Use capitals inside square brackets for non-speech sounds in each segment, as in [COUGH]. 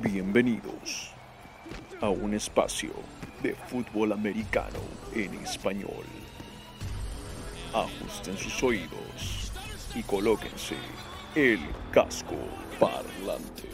Bienvenidos a un espacio de fútbol americano en español. Ajusten sus oídos y colóquense el casco parlante.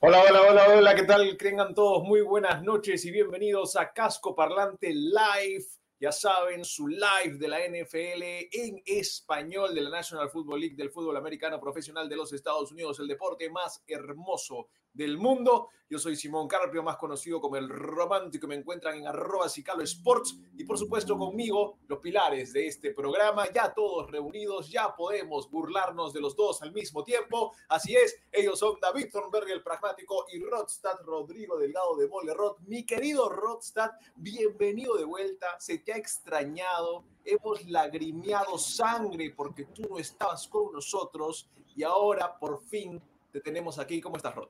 Hola, hola, hola, hola, ¿qué tal? Tengan todos muy buenas noches y bienvenidos a Casco Parlante Live. Ya saben, su live de la NFL en español de la National Football League del fútbol americano profesional de los Estados Unidos, el deporte más hermoso del mundo. Yo soy Simón Carpio, más conocido como el romántico. Me encuentran en arroba Cicalo Sports y por supuesto conmigo, los pilares de este programa, ya todos reunidos, ya podemos burlarnos de los dos al mismo tiempo. Así es, ellos son David Thornberg, el pragmático, y Rodstad Rodrigo Delgado de Mole Rod. Mi querido Rodstad, bienvenido de vuelta. Se te ha extrañado, hemos lagrimeado sangre porque tú no estabas con nosotros y ahora por fin te tenemos aquí. ¿Cómo estás, Rod?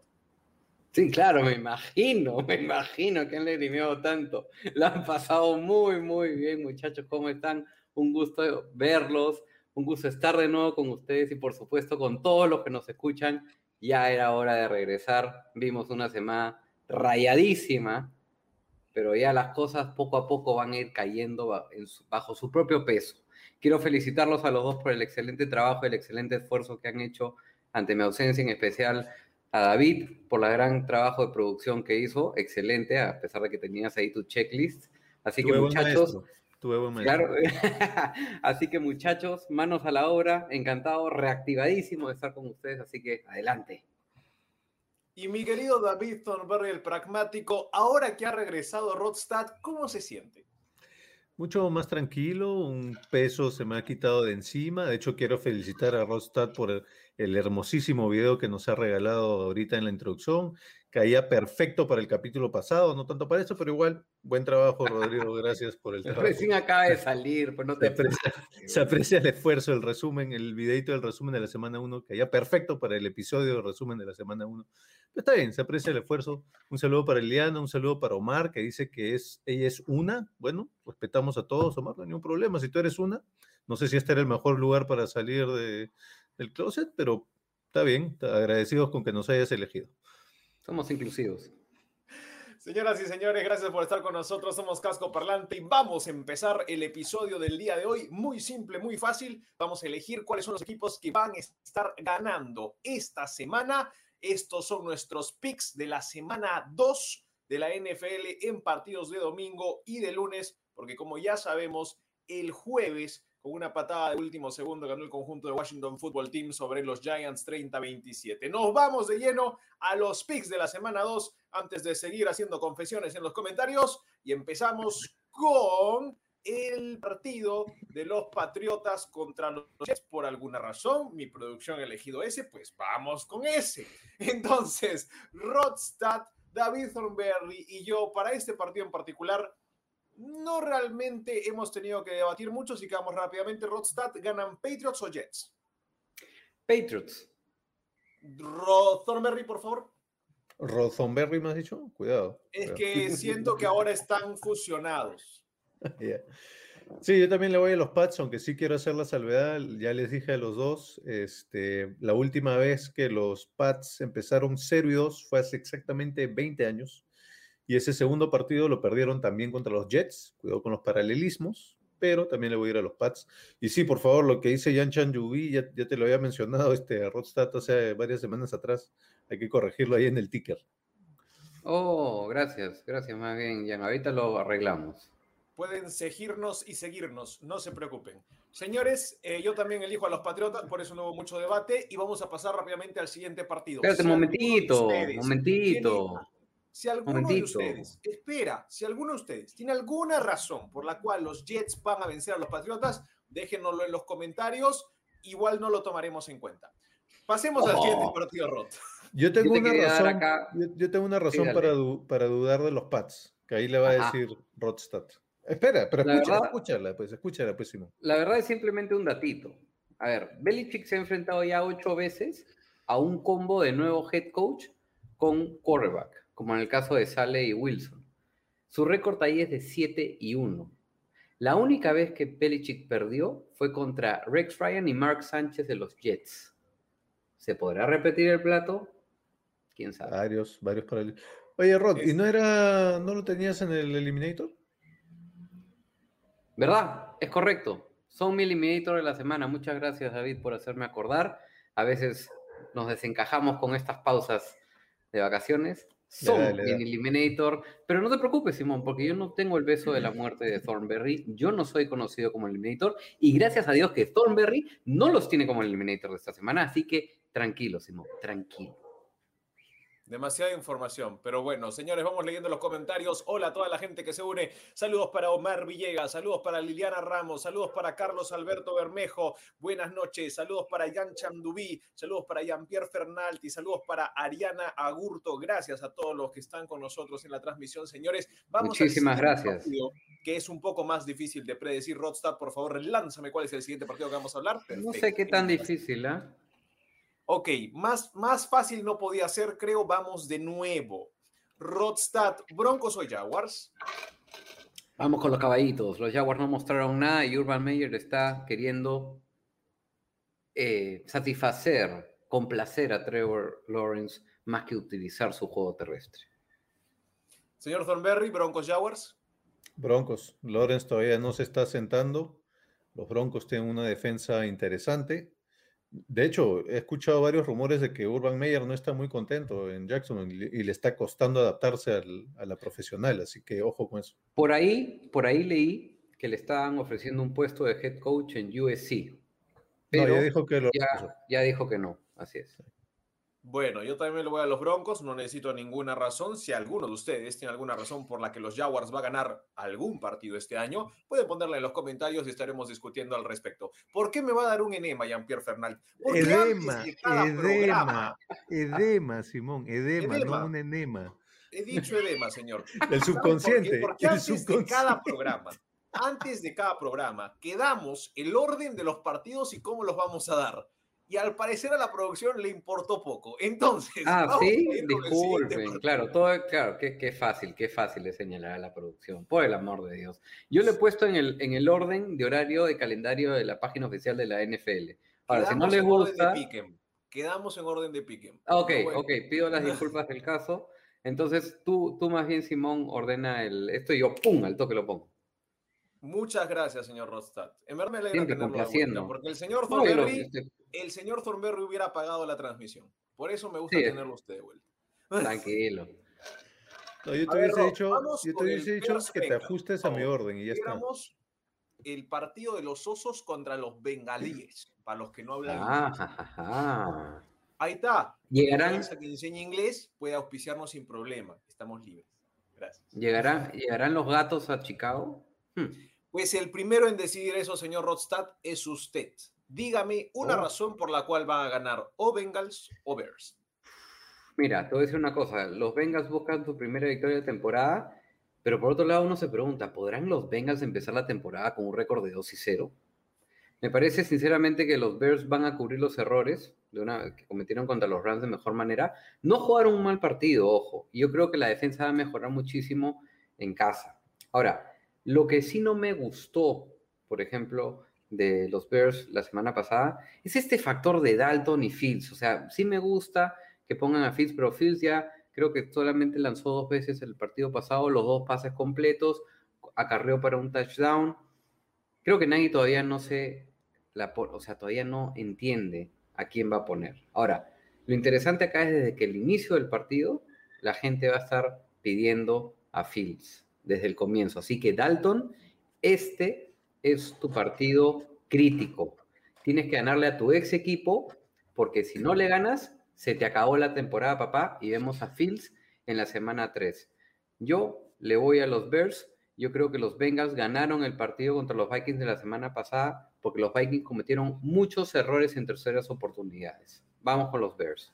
Sí, claro, me imagino, [LAUGHS] me imagino que han lagrimeado tanto. Lo han pasado muy, muy bien, muchachos. ¿Cómo están? Un gusto verlos, un gusto estar de nuevo con ustedes y por supuesto con todos los que nos escuchan. Ya era hora de regresar. Vimos una semana rayadísima, pero ya las cosas poco a poco van a ir cayendo bajo su propio peso. Quiero felicitarlos a los dos por el excelente trabajo, el excelente esfuerzo que han hecho ante mi ausencia, en especial a David por la gran trabajo de producción que hizo, excelente, a pesar de que tenías ahí tu checklist. Así que Tuve muchachos, claro, [LAUGHS] así que muchachos, manos a la obra, encantado, reactivadísimo de estar con ustedes, así que adelante. Y mi querido David Thornberg, el pragmático, ahora que ha regresado Rodstad, ¿cómo se siente? Mucho más tranquilo, un peso se me ha quitado de encima. De hecho, quiero felicitar a Rostad por el, hermosísimo video que nos ha regalado ahorita en la introducción. Caía perfecto para el capítulo pasado, no tanto para eso, pero igual, buen trabajo, Rodrigo. Gracias por el [LAUGHS] trabajo. Recién acaba de [LAUGHS] salir, pues no Se te aprecia, se aprecia el esfuerzo, el resumen, el videito del resumen de la semana 1, caía perfecto para el episodio del resumen de la semana 1. Pero está bien, se aprecia el esfuerzo. Un saludo para Eliana, un saludo para Omar, que dice que es, ella es una. Bueno, respetamos a todos, Omar, no hay ningún problema. Si tú eres una, no sé si este era el mejor lugar para salir de- del closet, pero está bien, agradecidos con que nos hayas elegido. Somos inclusivos. Señoras y señores, gracias por estar con nosotros. Somos Casco Parlante y vamos a empezar el episodio del día de hoy. Muy simple, muy fácil. Vamos a elegir cuáles son los equipos que van a estar ganando esta semana. Estos son nuestros picks de la semana 2 de la NFL en partidos de domingo y de lunes, porque como ya sabemos, el jueves con una patada de último segundo ganó el conjunto de Washington Football Team sobre los Giants 30-27. Nos vamos de lleno a los picks de la semana 2 antes de seguir haciendo confesiones en los comentarios y empezamos con el partido de los Patriotas contra los Jets. Por alguna razón, mi producción ha elegido ese, pues vamos con ese. Entonces, Rodstad, David Thornberry y yo, para este partido en particular, no realmente hemos tenido que debatir mucho, así que vamos rápidamente. Rodstad, ¿ganan Patriots o Jets? Patriots. Thornberry, por favor. Rodonberry, ¿me has dicho? Cuidado. Es cuidado. que siento que ahora están fusionados. [LAUGHS] Sí, yo también le voy a los Pats, aunque sí quiero hacer la salvedad. Ya les dije a los dos, este, la última vez que los Pats empezaron 0 y 2 fue hace exactamente 20 años. Y ese segundo partido lo perdieron también contra los Jets. Cuidado con los paralelismos, pero también le voy a ir a los Pats. Y sí, por favor, lo que dice Yan Chan Yubi, ya, ya te lo había mencionado, [LAUGHS] este Rodstad hace varias semanas atrás. Hay que corregirlo ahí en el ticker. Oh, gracias, gracias, más bien, Jan. Ahorita lo arreglamos. Pueden seguirnos y seguirnos, no se preocupen. Señores, eh, yo también elijo a los Patriotas, por eso no hubo mucho debate y vamos a pasar rápidamente al siguiente partido. Espérate un momentito, ustedes momentito. Si alguno de ustedes, espera, si alguno de ustedes tiene alguna razón por la cual los Jets van a vencer a los Patriotas, déjenoslo en los comentarios, igual no lo tomaremos en cuenta. Pasemos al Oh. siguiente partido, Rod. Yo tengo te una razón, acá- yo, yo tengo una razón para, du- para dudar de los Pats, que ahí le va a decir Rodstad. Espera, pero La escúchala, verdad- escúchala, pues, escúchala, pues, Simón. La verdad es simplemente un datito. A ver, Belichick se ha enfrentado ya ocho veces a un combo de nuevo head coach con quarterback, como en el caso de Sale y Wilson. Su récord ahí es de 7 y 1. La única vez que Belichick perdió fue contra Rex Ryan y Mark Sánchez de los Jets. ¿Se podrá repetir el plato? ¿Quién sabe? Varios, varios para el... Oye, Rod, ¿y no era, no lo tenías en el Eliminator? ¿Verdad? Es correcto. Son mi Eliminator de la semana. Muchas gracias, David, por hacerme acordar. A veces nos desencajamos con estas pausas de vacaciones. Son dale, mi dale. Eliminator. Pero no te preocupes, Simón, porque yo no tengo el beso de la muerte de Thornberry. Yo no soy conocido como Eliminator. Y gracias a Dios que Thornberry no los tiene como Eliminator de esta semana. Así que tranquilo, Simón, tranquilo. Demasiada información, pero bueno, señores, vamos leyendo los comentarios. Hola a toda la gente que se une. Saludos para Omar Villegas, saludos para Liliana Ramos, saludos para Carlos Alberto Bermejo. Buenas noches, saludos para Jan Chandubí, saludos para Jean-Pierre Fernalti, saludos para Ariana Agurto. Gracias a todos los que están con nosotros en la transmisión, señores. Vamos Muchísimas siguiente gracias. que es un poco más difícil de predecir. Rodstad, por favor, lánzame cuál es el siguiente partido que vamos a hablar. No sé qué tan difícil, ¿ah? Ok, más, más fácil no podía ser, creo. Vamos de nuevo. Rodstad, Broncos o Jaguars. Vamos con los caballitos. Los Jaguars no mostraron nada y Urban Meyer está queriendo eh, satisfacer, complacer a Trevor Lawrence más que utilizar su juego terrestre. Señor Thornberry, Broncos Jaguars. Broncos. Lawrence todavía no se está sentando. Los Broncos tienen una defensa interesante. De hecho, he escuchado varios rumores de que Urban Meyer no está muy contento en Jackson y le, está costando adaptarse al- a la profesional, así que ojo con eso. Por ahí, por ahí leí que le estaban ofreciendo un puesto de head coach en USC. Pero no, ya dijo que lo ya, ya dijo que no. Así es. Bueno, yo también le voy a los Broncos, no necesito ninguna razón. Si alguno de ustedes tiene alguna razón por la que los Jaguars va a ganar algún partido este año, pueden ponerla en los comentarios y estaremos discutiendo al respecto. ¿Por qué me va a dar un enema Jean-Pierre Fernal? Porque Edema, programa, edema, edema, Simón, edema, Edema. no un enema. he dicho edema, señor. [LAUGHS] El ¿Saben subconsciente. por qué? Porque el antes de cada programa, antes de cada programa, quedamos el orden de los partidos y cómo los vamos a dar. Y al parecer a la producción le importó poco. [LAUGHS] Entonces, Ah, sí, disculpen, claro, todo, claro, qué, qué fácil, qué fácil es señalar a la producción, por el amor de Dios. Yo le he puesto en el, en el orden de horario de calendario de la página oficial de la NFL. Ahora, si no les gusta. Quedamos en orden de Pick'em. Ah, ok, bueno, ok, pido las [LAUGHS] disculpas del caso. Entonces, tú, tú más bien, Simón, ordena el, esto y yo, ¡pum!, al toque lo pongo. Muchas gracias, señor Rodstad. En verdad me alegra Siempre tenerlo de complaciendo. vuelta, porque el señor No, el señor Thornberry hubiera apagado la transmisión. Por eso me gusta Sí. tenerlo usted de vuelta. tranquilo. No, yo te hubiese dicho, vamos yo te hubiese dicho que te ajustes por a mi orden y ya está. El partido de los osos contra los bengalíes, para los que no hablan Ah, inglés. ja. Ahí está. Llegarán, Esa que enseña inglés puede auspiciarnos sin problema. Estamos libres. Gracias. llegarán, llegarán los gatos a Chicago. Hmm. Pues el primero en decidir eso, señor Rodstad, es usted. Dígame una Oh. razón por la cual van a ganar o Bengals o Bears. Mira, te voy a decir una cosa. Los Bengals buscan su primera victoria de temporada, pero por otro lado uno se pregunta, ¿podrán los Bengals empezar la temporada con un récord de 2 y 0? Me parece sinceramente que los Bears van a cubrir los errores de una, que cometieron contra los Rams de mejor manera. No jugaron un mal partido, ojo. y Yo creo que la defensa va a mejorar muchísimo en casa. Ahora, lo que sí no me gustó, por ejemplo, de los Bears la semana pasada, es este factor de Dalton y Fields. O sea, sí me gusta que pongan a Fields, pero Fields ya creo que solamente lanzó dos veces el partido pasado, los dos pases completos, acarreó para un touchdown. Creo que nadie todavía no se la o sea, todavía no entiende a quién va a poner. Ahora, lo interesante acá es desde que el inicio del partido, la gente va a estar pidiendo a Fields desde el comienzo. Así que Dalton, este es tu partido crítico. Tienes que ganarle a tu ex equipo, porque si no le ganas, se te acabó la temporada, papá, y vemos a Fields en la semana 3. Yo le voy a los Bears. Yo creo que los Bengals ganaron el partido contra los Vikings de la semana pasada porque los Vikings cometieron muchos errores en terceras oportunidades. Vamos con los Bears.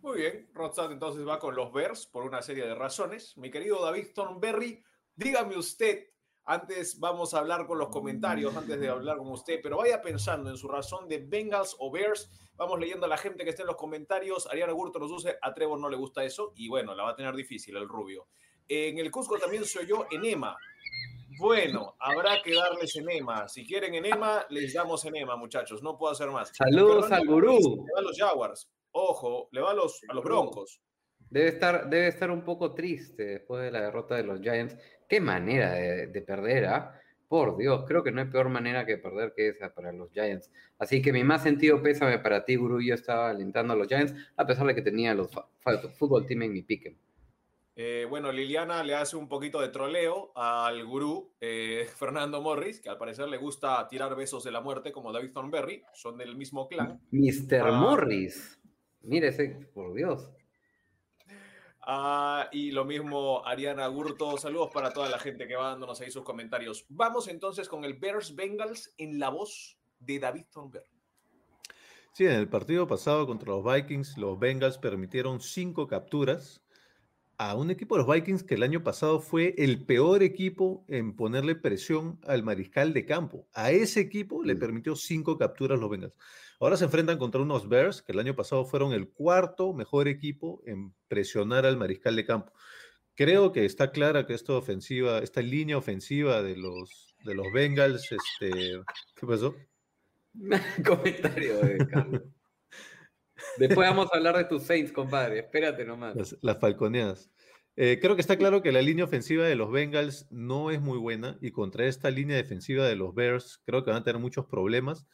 Muy bien, Rodstad entonces va con los Bears por una serie de razones. Mi querido David Thornberry, dígame usted, antes vamos a hablar con los comentarios, antes de hablar con usted, pero vaya pensando en su razón de Bengals o Bears. Vamos leyendo a la gente que está en los comentarios. Ariana Gurto nos dice, a Trevor no le gusta eso y bueno, la va a tener difícil el rubio. En el Cusco también soy yo, enema. Bueno, habrá que darles enema. Si quieren enema, les damos enema, muchachos. No puedo hacer más. Saludos al gurú. Le va a los Jaguars. Ojo, le va a los, a los Broncos. Debe estar, debe estar un poco triste después de la derrota de los Giants. Qué manera de, de perder, ¿ah? Por Dios, creo que no hay peor manera que perder que esa para los Giants. Así que mi más sentido pésame para ti, Guru. Yo estaba alentando a los Giants, a pesar de que tenía los fútbol team en mi pique. Eh, bueno, Liliana le hace un poquito de troleo al gurú eh, [LAUGHS] Fernando Morris, que al parecer le gusta tirar besos de la muerte como David Thornberry. Son del mismo clan. Mr. Ah. Morris. Mire ese, por Dios. Ah, y lo mismo Ariana Gurto. Saludos para toda la gente que va dándonos ahí sus comentarios. Vamos entonces con el Bears Bengals en la voz de David Thornberry. Sí, en el partido pasado contra los Vikings, los Bengals permitieron cinco capturas a un equipo de los Vikings que el año pasado fue el peor equipo en ponerle presión al mariscal de campo. A ese equipo le Mm. permitió cinco capturas los Bengals. Ahora se enfrentan contra unos Bears que el año pasado fueron el cuarto mejor equipo en presionar al mariscal de campo. Creo que está clara que esta ofensiva, esta línea ofensiva de los, de los Bengals, este, ¿qué pasó? [LAUGHS] Comentario de Carlos. Después vamos a hablar de tus Saints, compadre. Espérate nomás. Las, las falconeadas. Eh, creo que está claro que la línea ofensiva de los Bengals no es muy buena y contra esta línea defensiva de los Bears creo que van a tener muchos problemas.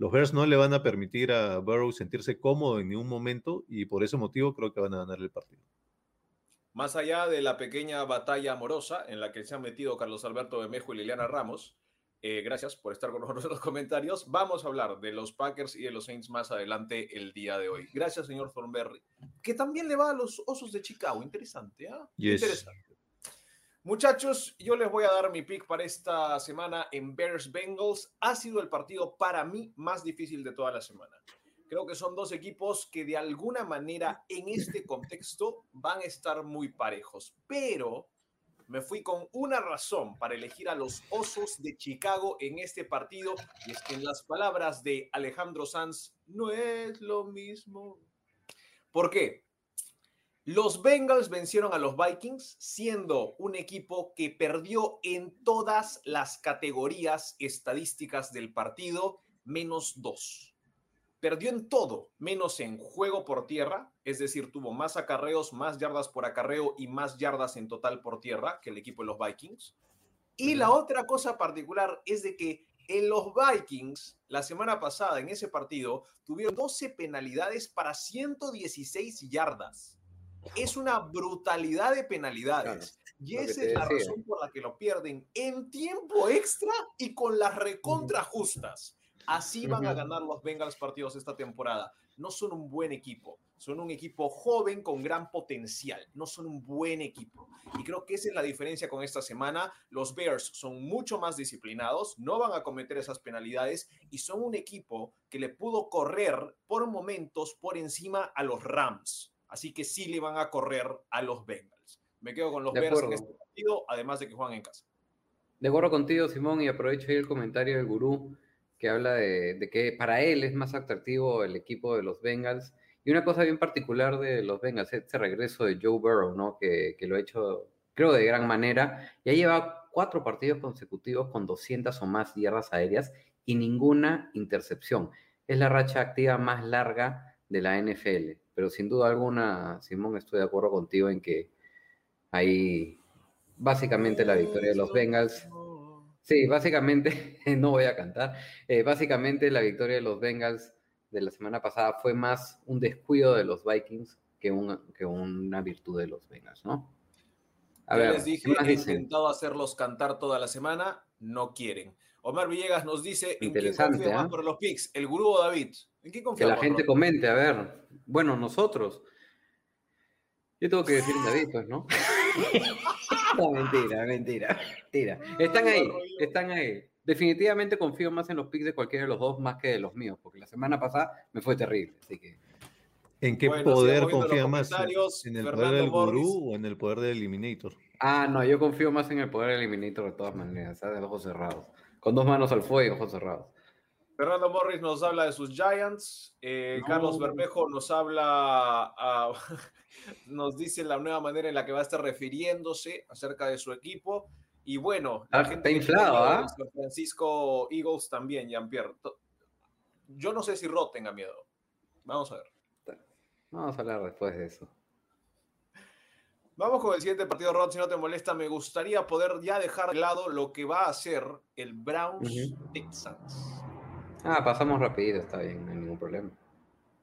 Los Bears no le van a permitir a Burrow sentirse cómodo en ningún momento y por ese motivo creo que van a ganar el partido. Más allá de la pequeña batalla amorosa en la que se han metido Carlos Alberto Bemejo y Liliana Ramos, eh, gracias por estar con [LAUGHS] nosotros en los comentarios. Vamos a hablar de los Packers y de los Saints más adelante el día de hoy. Gracias, señor Thornberry. Que también le va a los Osos de Chicago. Interesante, ¿ah? Yes. Interesante. Muchachos, yo les voy a dar mi pick para esta semana en Bears Bengals. Ha sido el partido para mí más difícil de toda la semana. Creo que son dos equipos que de alguna manera en este contexto van a estar muy parejos, pero me fui con una razón para elegir a los Osos de Chicago en este partido y es que en las palabras de Alejandro Sanz no es lo mismo. ¿Por qué? Los Bengals vencieron a los Vikings siendo un equipo que perdió en todas las categorías estadísticas del partido, menos dos. Perdió en todo, menos en juego por tierra, es decir, tuvo más acarreos, más yardas por acarreo y más yardas en total por tierra que el equipo de los Vikings. Y la otra cosa particular es de que en los Vikings, la semana pasada en ese partido, tuvieron 12 penalidades para 116 yardas. Es una brutalidad de penalidades. Y esa es la decía. razón por la que lo pierden en tiempo extra y con las recontra justas. Así van a ganar los Bengals partidos esta temporada. No son un buen equipo, son un equipo joven con gran potencial, no son un buen equipo. Y creo que esa es la diferencia con esta semana. Los Bears son mucho más disciplinados, no van a cometer esas penalidades y son un equipo que le pudo correr por momentos por encima a los Rams. Así que sí le van a correr a los Bengals. Me quedo con los Bears en este partido, además de que juegan en casa. De acuerdo contigo, Simón, y aprovecho ahí el comentario del gurú que habla de, de que para él es más atractivo el equipo de los Bengals. Y una cosa bien particular de los Bengals, este regreso de Joe Burrow, ¿no? Que, que lo ha hecho, creo, de gran manera. Ya lleva cuatro partidos consecutivos con 200 o más yardas aéreas y ninguna intercepción. Es la racha activa más larga de la NFL. Pero sin duda alguna, Simón, estoy de acuerdo contigo en que ahí básicamente la victoria de los Bengals Sí, básicamente, [LAUGHS] no voy a cantar, eh, básicamente la victoria de los Bengals de la semana pasada fue más un descuido de los Vikings que, un- que una virtud de los Bengals, ¿no? A ver, les dije, intentado hacerlos cantar toda la semana, no quieren. Omar Villegas nos dice, ¿en quién más ¿ah? por los picks? ¿El gurú o David? ¿En quién Que confía la gente comente, a ver. Bueno, nosotros. Yo tengo que decir David, pues, ¿no? [LAUGHS] no, mentira, mentira, mentira. Están ahí, están ahí. Definitivamente confío más en los picks de cualquiera de los dos más que de los míos, porque la semana pasada me fue terrible, así que... ¿En qué Bueno, poder confía más? ¿En el Fernando poder del Morris. gurú o en el poder del Eliminator? Ah, no, yo confío más en el poder eliminator de todas maneras, ¿sabes? Ojos cerrados. Con dos manos al fuego y ojos cerrados. Fernando Morris nos habla de sus Giants. eh, No. Carlos Bermejo nos habla, ah, [LAUGHS] nos dice la nueva manera en la que va a estar refiriéndose acerca de su equipo. Y bueno, Ah, la está gente que inflado, ¿ah? los San Francisco Eagles también, Jean-Pierre. Yo no sé si Rod tenga miedo. Vamos a ver. Vamos a hablar después de eso. Vamos con el siguiente partido, Rod, si no te molesta. Me gustaría poder ya dejar de lado lo que va a hacer el Browns. Texans. Ah, pasamos rapidito, está bien, no hay ningún problema.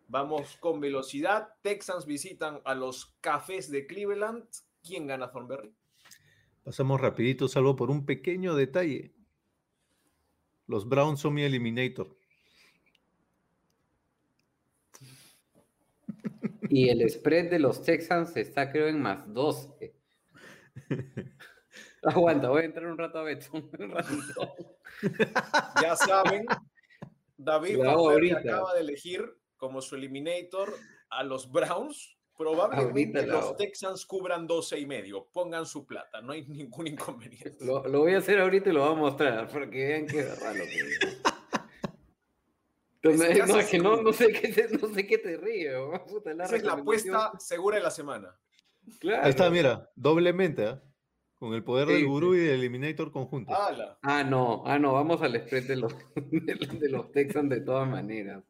Vamos con velocidad. Texans visitan a los Cafés de Cleveland. ¿Quién gana Thornberry? Pasamos rapidito, salvo por un pequeño detalle. Los Browns son mi eliminator. Y el spread de los Texans está creo en más 12. [LAUGHS] Aguanta, voy a entrar un rato a Beto. Un ratito. Ya saben, David acaba de elegir como su eliminator a los Browns. Probablemente Ahorita los. Texans cubran 12 y medio. Pongan su plata, no hay [LAUGHS] ningún inconveniente. Lo, lo voy a hacer ahorita y lo voy a mostrar para que vean que es verdad lo que digo. Entonces, Es no, casi es que no, seguro. no sé qué te, no sé qué te ríe. Puta, Esa es la apuesta segura de la semana. Claro. Ahí está, mira, doblemente, ¿ah? Con el poder del Sí, gurú y del eliminator conjuntos. ¡Hala! Ah, no, ah, no, vamos al spread de los, [LAUGHS] de, los- Texans de todas maneras.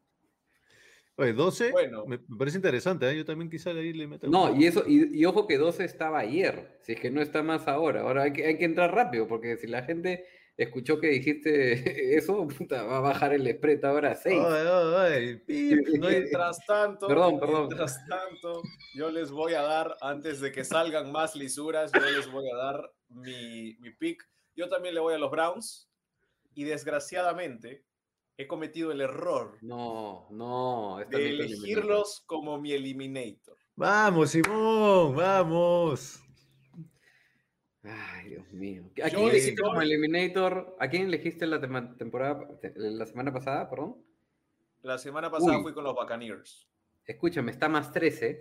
Oye, 12, Bueno. me, me parece interesante, ¿eh? Yo también quizá ahí le meto. No, y eso, y, y ojo que 12 estaba ayer, si es que no está más ahora. Ahora hay que, hay que entrar rápido, porque si la gente escuchó que dijiste [LAUGHS] eso, puta, va a bajar el spread ahora a 6. Ay, ay, ay, pip, no [LAUGHS] hay- Mientras tanto, Perdón, perdón. mientras tanto, yo les voy a dar, antes de que salgan más lisuras, yo les voy a dar mi, mi pick. Yo también le voy a los Browns y desgraciadamente he cometido el error No, no. de elegirlos como mi eliminator. Vamos, Simón, vamos. Ay, Dios mío. ¿A quién elegiste como Eliminator? ¿A quién elegiste la temporada, la semana pasada, perdón? La semana pasada Uy. fui con los Buccaneers. Escúchame, está más 13.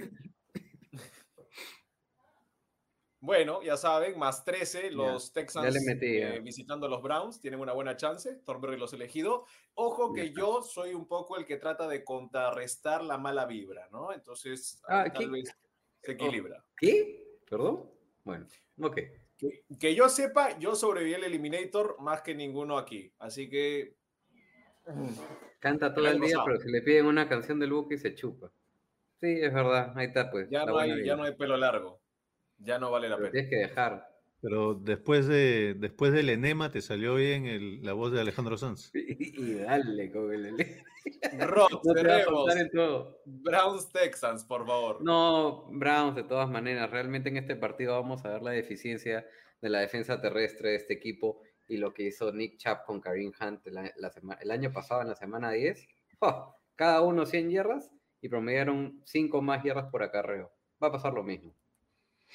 Bueno, ya saben, más 13, los Texans metí, eh, visitando a los Browns, tienen una buena chance, Thornberry los elegido. Ojo que yo soy un poco el que trata de contrarrestar la mala vibra, ¿no? Entonces, Ah, tal ¿qué? vez se equilibra. ¿Qué? ¿Perdón? Bueno, ok. Que, que yo sepa, yo sobreviví el Eliminator más que ninguno aquí, así que... Canta todo El día, pero si le piden una canción del buque se chupa. Sí, es verdad, ahí está pues. Ya no, hay, ya no hay pelo largo, ya no vale la Pero pena. tienes que dejar. Pero después, de, después del enema te salió bien el- la voz de Alejandro Sanz. [LAUGHS] Y dale con el... Rod, [LAUGHS] No te en todo. Browns Texans, por favor. No, Browns, de todas maneras, realmente en este partido vamos a ver la deficiencia de la defensa terrestre de este equipo y lo que hizo Nick Chubb con Kareem Hunt la- la sema- el año pasado en la semana 10. [LAUGHS] ¡oh! Cada uno 100 yardas y promediaron 5 más yardas por acarreo. Va a pasar lo mismo.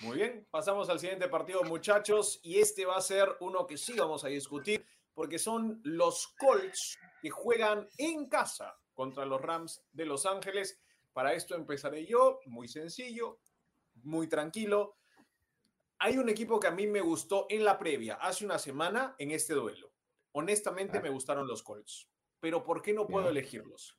Muy bien, pasamos al siguiente partido, muchachos, y este va a ser uno que sí vamos a discutir, porque son los Colts que juegan en casa contra los Rams de Los Ángeles. Para esto empezaré yo, muy sencillo, muy tranquilo. Hay un equipo que a mí me gustó en la previa, hace una semana, en este duelo. Honestamente me gustaron los Colts, pero ¿por qué no puedo elegirlos?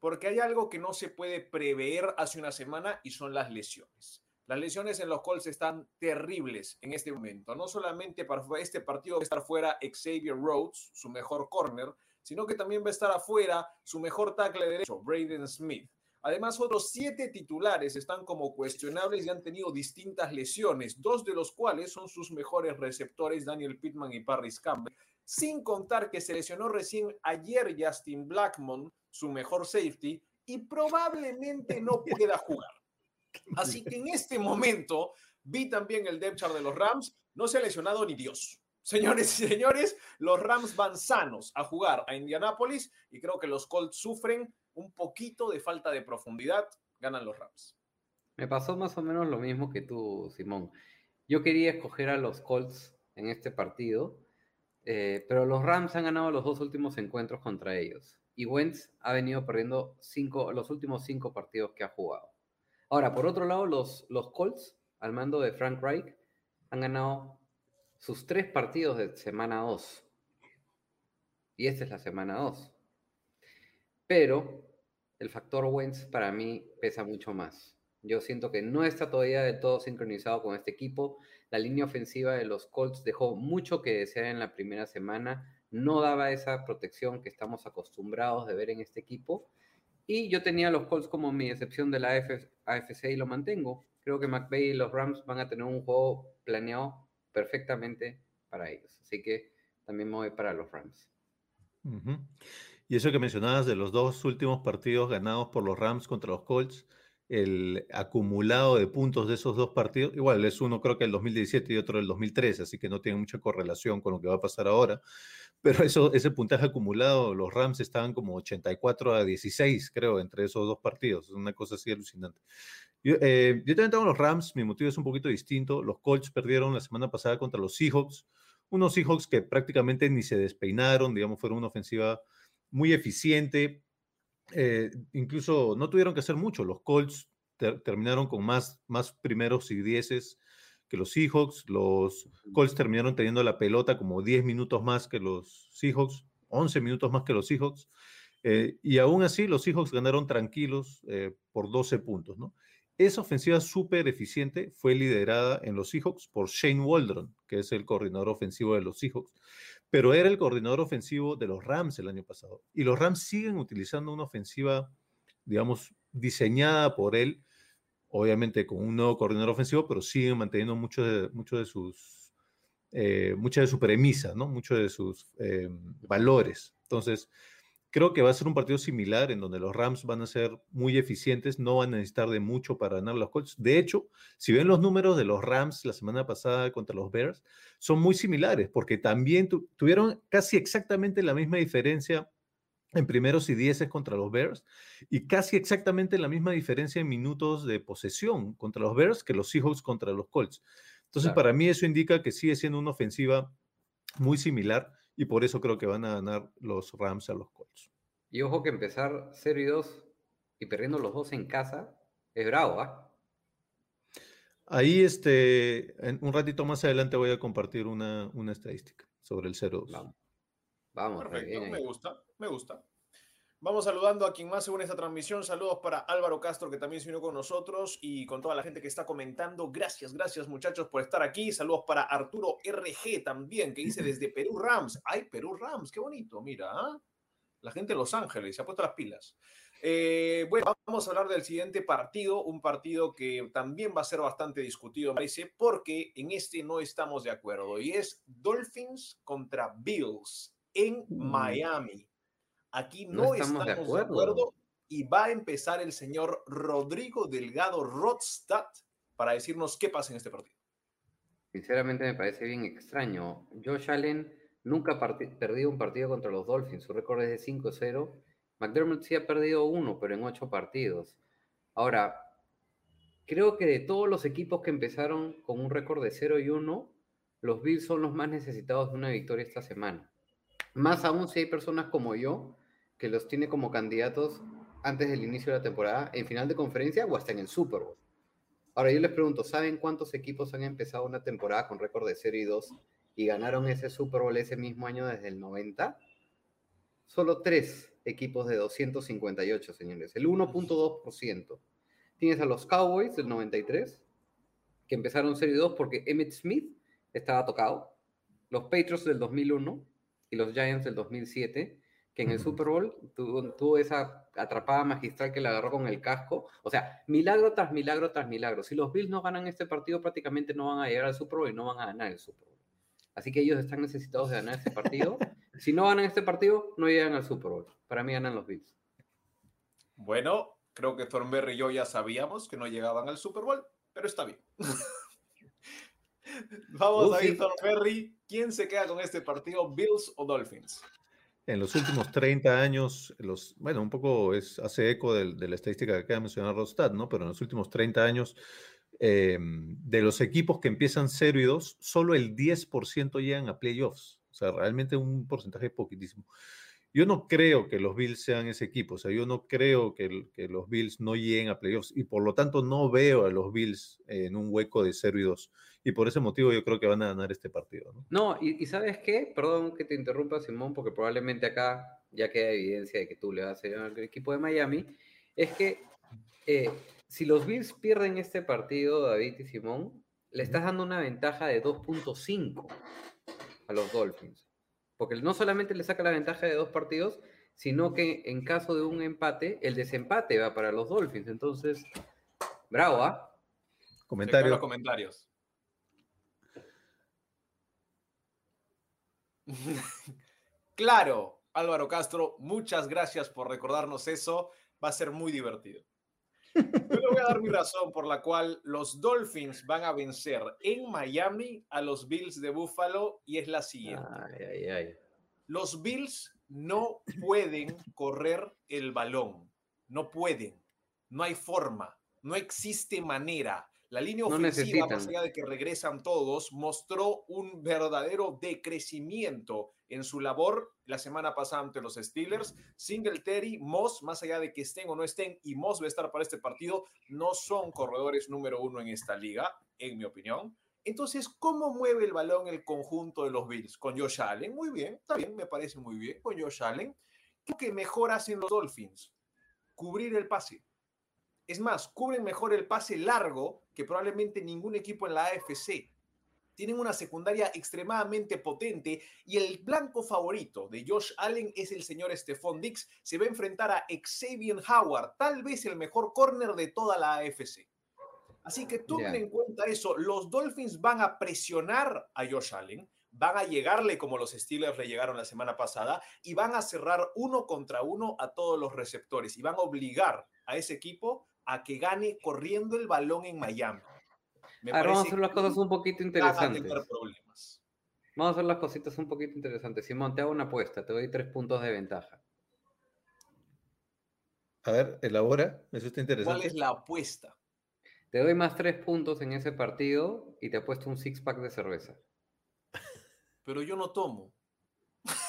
Porque hay algo que no se puede prever hace una semana y son las lesiones. Las lesiones en los Colts están terribles en este momento. No solamente para este partido va a estar fuera Xavier Rhodes, su mejor corner, sino que también va a estar afuera su mejor tackle derecho, Braden Smith. Además, otros siete titulares están como cuestionables y han tenido distintas lesiones, dos de los cuales son sus mejores receptores, Daniel Pittman y Parris Campbell. Sin contar que se lesionó recién ayer Justin Blackmon, su mejor safety, y probablemente no pueda jugar. Así que en este momento vi también el depth chart de los Rams, no se ha lesionado ni Dios. Señores y señores, los Rams van sanos a jugar a Indianápolis y creo que los Colts sufren un poquito de falta de profundidad, ganan los Rams. Me pasó más o menos lo mismo que tú, Simón. Yo quería escoger a los Colts en este partido, eh, pero los Rams han ganado los dos últimos encuentros contra ellos. Y Wentz ha venido perdiendo cinco, los últimos cinco partidos que ha jugado. Ahora, por otro lado, los, los Colts, al mando de Frank Reich, han ganado sus tres partidos de semana 2. Y esta es la semana 2. Pero el factor Wentz para mí pesa mucho más. Yo siento que no está todavía del todo sincronizado con este equipo. La línea ofensiva de los Colts dejó mucho que desear en la primera semana. No daba esa protección que estamos acostumbrados de ver en este equipo. Y yo tenía los Colts como mi excepción de la AFC y lo mantengo. Creo que McVay y los Rams van a tener un juego planeado perfectamente para ellos. Así que también me voy para los Rams. Y eso que mencionabas de los dos últimos partidos ganados por los Rams contra los Colts, el acumulado de puntos de esos dos partidos, igual es uno creo que el 2017 y otro el 2013, así que no tiene mucha correlación con lo que va a pasar ahora, [LAUGHS] pero eso, ese puntaje acumulado, los Rams estaban como 84 a 16, creo, entre esos dos partidos, es una cosa así alucinante. Yo, eh, yo también tengo los Rams, mi motivo es un poquito distinto, los Colts perdieron la semana pasada contra los Seahawks, unos Seahawks que prácticamente ni se despeinaron, digamos, fueron una ofensiva muy eficiente, eh, incluso no tuvieron que hacer mucho. Los Colts terminaron con más, más primeros y dieces que los Seahawks. Los Colts terminaron teniendo la pelota como 10 minutos más que los Seahawks, 11 minutos más que los Seahawks. Eh, y aún así, los Seahawks ganaron tranquilos eh, por 12 puntos. ¿no? Esa ofensiva súper eficiente fue liderada en los Seahawks por Shane Waldron, que es el coordinador ofensivo de los Seahawks pero era el coordinador ofensivo de los Rams el año pasado. Y los Rams siguen utilizando una ofensiva, digamos, diseñada por él, obviamente con un nuevo coordinador ofensivo, pero siguen manteniendo mucho de, mucho de sus, eh, mucha de ¿no? Muchos de sus eh, valores. Entonces, Creo que va a ser un partido similar en donde los Rams van a ser muy eficientes, no van a necesitar de mucho para ganar los Colts. De hecho, si ven los números de los Rams la semana pasada contra los Bears, son muy similares porque también tuvieron casi exactamente la misma diferencia en primeros y dieces contra los Bears y casi exactamente la misma diferencia en minutos de posesión contra los Bears que los Seahawks contra los Colts. Entonces, para mí eso indica que sigue siendo una ofensiva muy similar y por eso creo que van a ganar los Rams a los Colts. Y ojo que empezar 0 y 2 y perdiendo los dos en casa es bravo, ¿ah? Ahí, este, en un ratito más adelante voy a compartir una, una estadística sobre el 0-2. Vamos. Vamos, Perfecto, me gusta, me gusta. Vamos saludando a quien más según esta transmisión. Saludos para Álvaro Castro, que también se unió con nosotros, y con toda la gente que está comentando. Gracias, gracias muchachos por estar aquí. Saludos para Arturo RG también, que dice desde Perú Rams. Ay, Perú Rams, qué bonito, mira. ¿ah? La gente de Los Ángeles se ha puesto las pilas. Eh, bueno, vamos a hablar del siguiente partido, un partido que también va a ser bastante discutido, me parece, porque en este no estamos de acuerdo, y es Dolphins contra Bills en Miami. Aquí no, estamos, de, acuerdo. y va a empezar el señor Rodrigo Delgado Rodstad para decirnos qué pasa en este partido. Sinceramente me parece bien extraño. Josh Allen nunca ha perdido un partido contra los Dolphins, su récord es de 5-0. McDermott sí ha perdido uno, pero en ocho partidos. Ahora, creo que de todos los equipos que empezaron con un récord de 0 y 1, los Bills son los más necesitados de una victoria esta semana. Más aún si hay personas como yo que los tiene como candidatos antes del inicio de la temporada, en final de conferencia o hasta en el Super Bowl. Ahora yo les pregunto, ¿saben cuántos equipos han empezado una temporada con récord de 0 y 2 y ganaron ese Super Bowl ese mismo año desde el 90? Solo tres equipos de 258, señores, el 1.2%. Tienes a los Cowboys del 93, que empezaron 0 y 2 porque Emmett Smith estaba tocado, los Patriots del 2001 y los Giants del 2007 que en el Super Bowl tuvo, esa atrapada magistral que le agarró con el casco. O sea, milagro tras milagro tras milagro. Si los Bills no ganan este partido, prácticamente no van a llegar al Super Bowl y no van a ganar el Super Bowl. Así que ellos están necesitados de ganar este partido. si no ganan este partido, no llegan al Super Bowl. Para mí ganan los Bills. Bueno, creo que Thornberry y yo ya sabíamos que no llegaban al Super Bowl, pero está bien. [LAUGHS] Vamos a ir, Thornberry. ¿Quién se queda con este partido, Bills o Dolphins? en los últimos 30 años, los, bueno, un poco es, hace eco de, la estadística que acaba de mencionar Rostad, ¿no? Pero en los últimos 30 años, em, de los equipos que empiezan 0 y 2, solo el 10% llegan a playoffs. O sea, realmente un porcentaje poquitísimo. Yo no creo que los Bills sean ese equipo, o sea, yo no creo que, que, los Bills no lleguen a playoffs y por lo tanto no veo a los Bills en un hueco de 0 y 2 y por ese motivo yo creo que van a ganar este partido. No, no y, ¿sabes qué? Perdón que te interrumpa, Simón, porque probablemente acá ya queda evidencia de que tú le vas a ir al equipo de Miami, es que eh, si los Bills pierden este partido, David y Simón, le estás dando una ventaja de 2.5 a los Dolphins. Porque no solamente le saca la ventaja de dos partidos, sino que en caso de un empate, el desempate va para los Dolphins. Entonces, bravo, ¿ah? Comentario. los comentarios. [LAUGHS] claro, Álvaro Castro, muchas gracias por recordarnos eso. Va a ser muy divertido. Yo le voy a dar mi razón por la cual los Dolphins van a vencer en Miami a los Bills de Buffalo y es la siguiente. Ay, ay, ay. Los Bills no pueden correr el balón. No pueden. No hay forma. No existe manera. La línea ofensiva, más allá de que regresan todos, mostró un verdadero decrecimiento en su labor la semana pasada ante los Steelers. Singletary, Moss, más allá de que estén o no estén, y Moss va a estar para este partido, no son corredores número uno en esta liga, en mi opinión. Entonces, ¿cómo mueve el balón el conjunto de los Bills? Con Josh Allen, muy bien, está bien, me parece muy bien, con Josh Allen. ¿Qué que mejor hacen los Dolphins? Cubrir el pase. Es más, cubren mejor el pase largo que probablemente ningún equipo en la AFC. Tienen una secundaria extremadamente potente y el blanco favorito de Josh Allen es el señor Stephon Dix. Se va a enfrentar a Xavier Howard, tal vez el mejor corner de toda la AFC. Así que tomen Ya. en cuenta eso. Los Dolphins van a presionar a Josh Allen, van a llegarle como los Steelers le llegaron la semana pasada y van a cerrar uno contra uno a todos los receptores y van a obligar a ese equipo a que gane corriendo el balón en Miami. Me A ver, vamos a hacer las cosas un poquito van a interesantes. tener problemas. Vamos a hacer las cositas un poquito interesantes. Simón, te hago una apuesta, te doy tres puntos de ventaja. A ver, elabora. Eso está ¿Cuál interesante. es la apuesta? Te doy más tres puntos en ese partido y te apuesto un six pack de cerveza. [LAUGHS] Pero yo no tomo.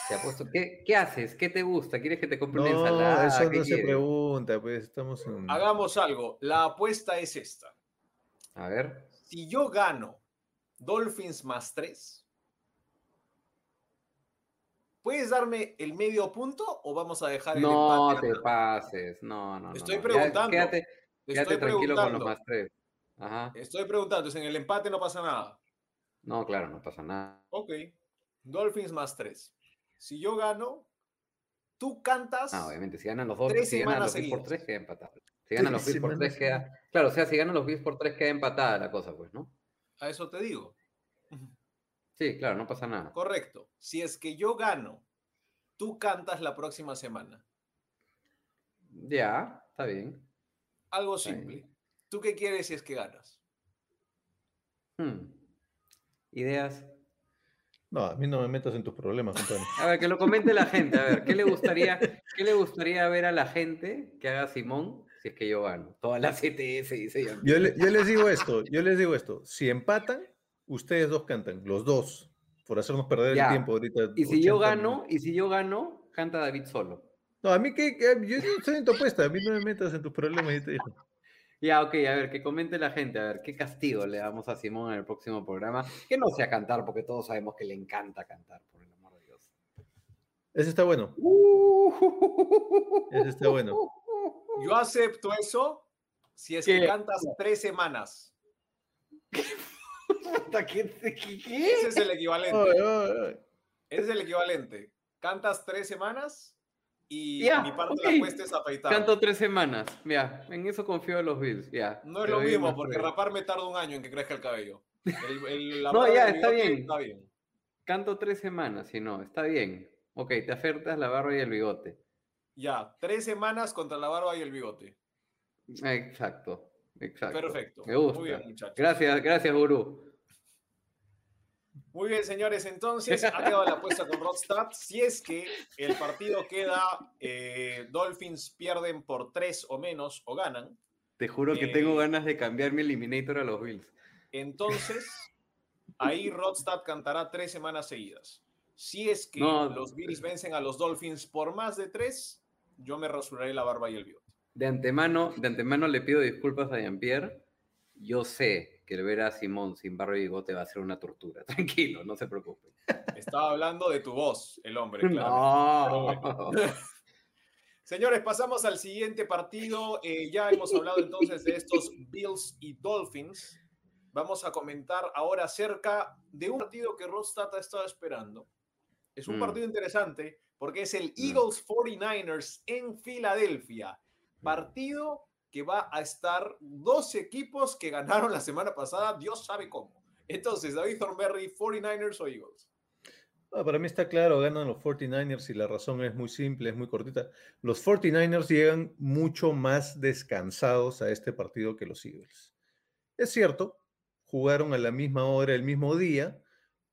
Te apuesto. ¿Qué, qué haces? ¿Qué te gusta? ¿Quieres que te compre una No, ensalada? eso ¿Qué no se pregunta, pues estamos en... Hagamos algo. La apuesta es esta. A ver. Si yo gano Dolphins más 3, ¿puedes darme el medio punto o vamos a dejar el No empate? te pases. No, no, no. Estoy no. Ya, preguntando. Quédate, Te quédate estoy tranquilo con los más tres. Ajá. Estoy preguntando. Entonces, en el empate no pasa nada. No, claro, no pasa nada. Ok. Dolphins más 3. Si yo gano, tú cantas. Ah, obviamente, si ganan los dos, Tres si ganan los por tres, queda empatado. Si ganan los Bills por tres, semanas queda. Claro, o sea, si ganan los Bills por tres, queda empatada la cosa, pues, ¿no? A eso te digo. Sí, claro, no pasa nada. Correcto. Si es que yo gano, tú cantas la próxima semana. Ya, está bien. Algo Está bien. simple. ¿Tú qué quieres si es que ganas? Hmm. Ideas. No, a mí no me metas en tus problemas, compadre. A ver, que lo comente la gente. A ver, ¿qué le gustaría, qué le gustaría ver a la gente que haga Simón si es que yo gano? Todas las [LAUGHS] CTS, dice yo. Yo, le- yo les digo esto, yo les digo esto. Si empatan, ustedes dos cantan, los dos, por hacernos perder Ya. el tiempo ahorita. Y si yo 80 gano, minutos. y si yo gano, canta David solo. No, a mí que, yo no estoy en tu apuesta, a mí no me metas en tus problemas. y te digo. Ya, ok, a ver, que comente la gente, a ver, ¿qué castigo le damos a Simón en el próximo programa? Que no sea cantar, porque todos sabemos que le encanta cantar, por el amor de Dios. Ese está bueno. Ese está bueno. Yo acepto eso si es que cantas tres semanas. Puta, ¿qué- qué- qué? Ese es el equivalente. Ese es el equivalente. Cantas tres semanas y mi parte de ok. la apuesta es afeitar. Canto tres semanas, ya, en eso confío en los Bills, ya. No es lo mismo, porque tres. raparme tarda un año en que crezca el cabello. El- el- la No, ya, está bien. Está bien. Canto tres semanas, si no, está bien. Ok, te ofertas la barba y el bigote. Ya, tres semanas contra la barba y el bigote. Exacto, exacto. Perfecto. Me gusta. Muy bien, muchachos. Gracias, gracias, gurú. Muy bien, señores. Entonces, ha quedado la apuesta con Rodstad. Si es que el partido queda, eh, Dolphins pierden por tres o menos o ganan, Te juro que tengo Eh, ganas de cambiar mi Eliminator a los Bills. entonces ahí Rodstad cantará tres semanas seguidas. Si es que No, los Bills vencen a los Dolphins por más de tres, yo me rasuraré la barba y el bigote. De antemano, de antemano le pido disculpas a Jean-Pierre. Yo sé que el ver a Simón sin barba y bigote va a ser una tortura. [LAUGHS] Tranquilo, no se preocupe. Estaba hablando de tu voz, el hombre, claro. No. [LAUGHS] Señores, pasamos al siguiente partido. Eh, ya hemos hablado entonces de estos Bills y Dolphins. Vamos a comentar ahora acerca de un partido que Rostad ha estado esperando. Es un Mm. partido interesante porque es el. Eagles 49ers en Filadelfia. Partido que va a estar dos equipos que ganaron la semana pasada, Dios sabe cómo. Entonces, David Thornberry, 49ers o Eagles. Ah, para mí está claro, ganan los 49ers y la razón es muy simple, es muy cortita. Los 49ers llegan mucho más descansados a este partido que los Eagles. Es cierto, jugaron a la misma hora, el mismo día,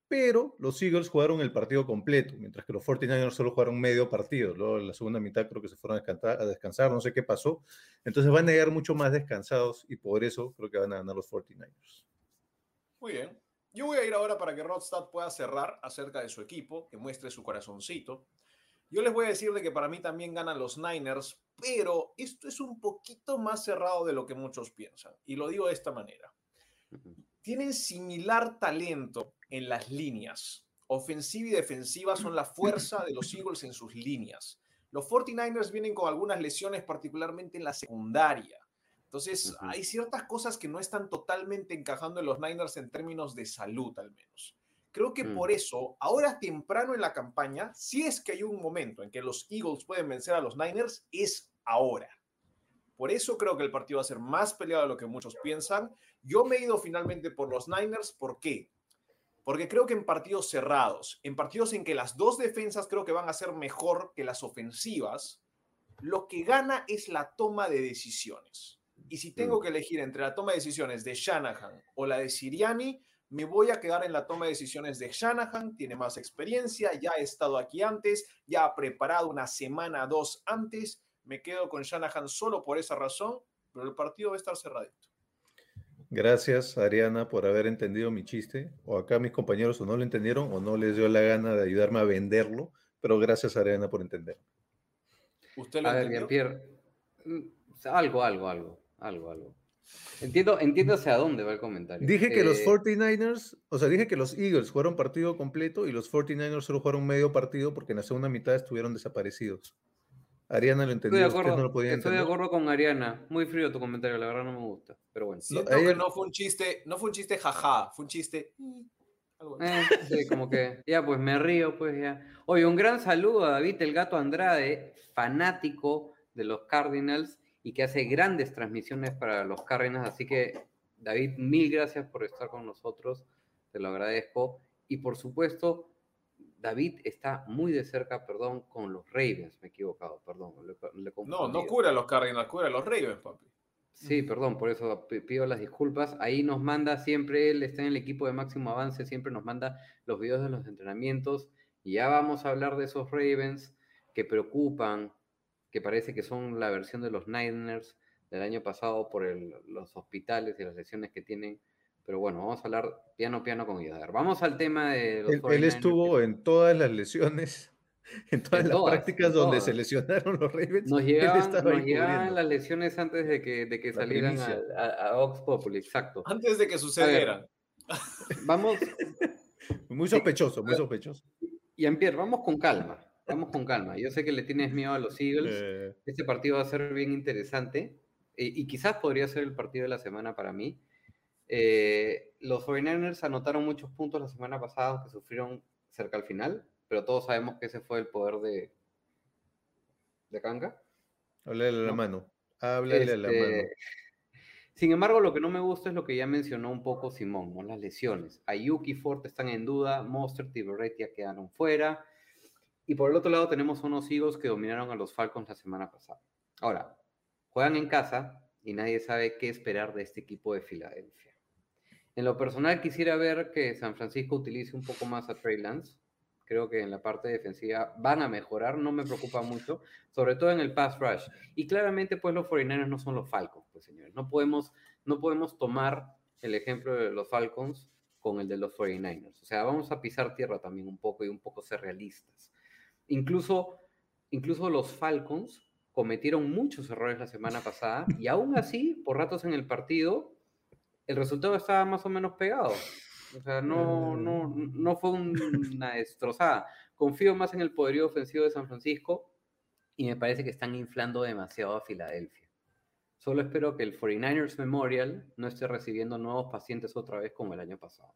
pero los Eagles jugaron el partido completo, mientras que los 49ers solo jugaron medio partido. Luego en la segunda mitad creo que se fueron a descansar, a descansar, no sé qué pasó. Entonces van a llegar mucho más descansados y por eso creo que van a ganar los 49ers. Muy bien. Yo voy a ir ahora para que Rodstad pueda cerrar acerca de su equipo, que muestre su corazoncito. Yo les voy a decir de que para mí también ganan los Niners, pero esto es un poquito más cerrado de lo que muchos piensan. Y lo digo de esta manera. Tienen similar talento en las líneas. Ofensiva y defensiva son la fuerza de los Eagles en sus líneas. Los 49ers vienen con algunas lesiones, particularmente en la secundaria. Entonces, Ujú. hay ciertas cosas que no están totalmente encajando en los Niners en términos de salud, al menos. Creo que Mm. por eso, ahora temprano en la campaña, si es que hay un momento en que los Eagles pueden vencer a los Niners, es ahora. Por eso creo que el partido va a ser más peleado de lo que muchos piensan. Yo me he ido finalmente por los Niners. ¿Por qué? Porque creo que en partidos cerrados, en partidos en que las dos defensas creo que van a ser mejor que las ofensivas, lo que gana es la toma de decisiones. Y si tengo Mm. que elegir entre la toma de decisiones de Shanahan o la de Siriani, me voy a quedar en la toma de decisiones de Shanahan. Tiene más experiencia, ya ha estado aquí antes, ya ha preparado una semana, dos antes. Me quedo con Shanahan solo por esa razón, pero el partido va a estar cerradito. Gracias, Ariana, por haber entendido mi chiste. O acá mis compañeros o no lo entendieron o no les dio la gana de ayudarme a venderlo, pero gracias, Ariana, por entender. ¿Usted lo A ver, entendió? Jean-Pierre. mm, Algo, algo, algo, algo, algo. Entiendo, entiendo hacia dónde va el comentario. Dije que los Eh, 49ers, o sea, dije que los Eagles jugaron partido completo y los 49ers solo jugaron medio partido porque en la segunda mitad estuvieron desaparecidos. Ariana lo Estoy entendió, de ustedes acuerdo, no lo podían estoy de acuerdo con Ariana. Muy frío tu comentario, la verdad no me gusta. Pero bueno. Siento ayer- que no fue un chiste, no fue un chiste jaja, fue un chiste. mm, algo. Eh, sí, como que ya pues me río, pues ya. Oye, un gran saludo a David el Gato Andrade, fanático de los Cardinals y que hace grandes transmisiones para los Cardinals. Así que, David, mil gracias por estar con nosotros, te lo agradezco. Y por supuesto, David está muy de cerca, perdón, con los Ravens, me he equivocado, perdón. le- le No, no cura a los Cardinals, cura a los Ravens, papi. Sí, perdón, por eso pi- pido las disculpas. Ahí nos manda siempre, él está en el equipo de máximo avance, siempre nos manda los videos de los entrenamientos. Y ya vamos a hablar de esos Ravens que preocupan, que parece que son la versión de los Niners del año pasado por el- los hospitales y las lesiones que tienen. Pero bueno, vamos a hablar piano piano con Yadar. Vamos al tema de los Él, él 49ers, estuvo en todas las lesiones, [LAUGHS] en todas En las todas, prácticas donde todas. se lesionaron los Ravens. Nos él llegaban, nos llegaban las lesiones antes de que, de que salieran a, a, a Vox Populi, exacto. Antes de que sucedieran. Vamos, [LAUGHS] Muy sospechoso, muy sospechoso. Jean-Pierre, vamos con calma. Vamos con calma. Yo sé que le tienes miedo a los Eagles. Eh, Este partido va a ser bien interesante eh, y quizás podría ser el partido de la semana para mí. Eh, los 49ers anotaron muchos puntos la semana pasada que sufrieron cerca al final, pero todos sabemos que ese fue el poder de, de Kanga. háblale a la No. mano. Háblale a la mano. Este, Sin embargo, lo que no me gusta es lo que ya mencionó un poco Simón, ¿no? las lesiones. Ayuki y Ford están en duda, Mostert y Berretia quedaron fuera. Y por el otro lado tenemos unos Eagles que dominaron a los Falcons la semana pasada. Ahora, juegan en casa y nadie sabe qué esperar de este equipo de Filadelfia. En lo personal quisiera ver que San Francisco utilice un poco más a Trey Lance. Creo que en la parte defensiva van a mejorar, no me preocupa mucho, sobre todo en el pass rush. Y claramente, pues los 49ers no son los Falcons, pues señores. No podemos, no podemos tomar el ejemplo de los Falcons con el de los 49ers. O sea, vamos a pisar tierra también un poco y un poco ser realistas. Incluso, incluso los Falcons cometieron muchos errores la semana pasada y aún así, por ratos en el partido, el resultado estaba más o menos pegado. O sea, no, no, no fue un- una destrozada. Confío más en el poderío ofensivo de San Francisco y me parece que están inflando demasiado a Filadelfia. Solo espero que el 49ers Memorial no esté recibiendo nuevos pacientes otra vez como el año pasado.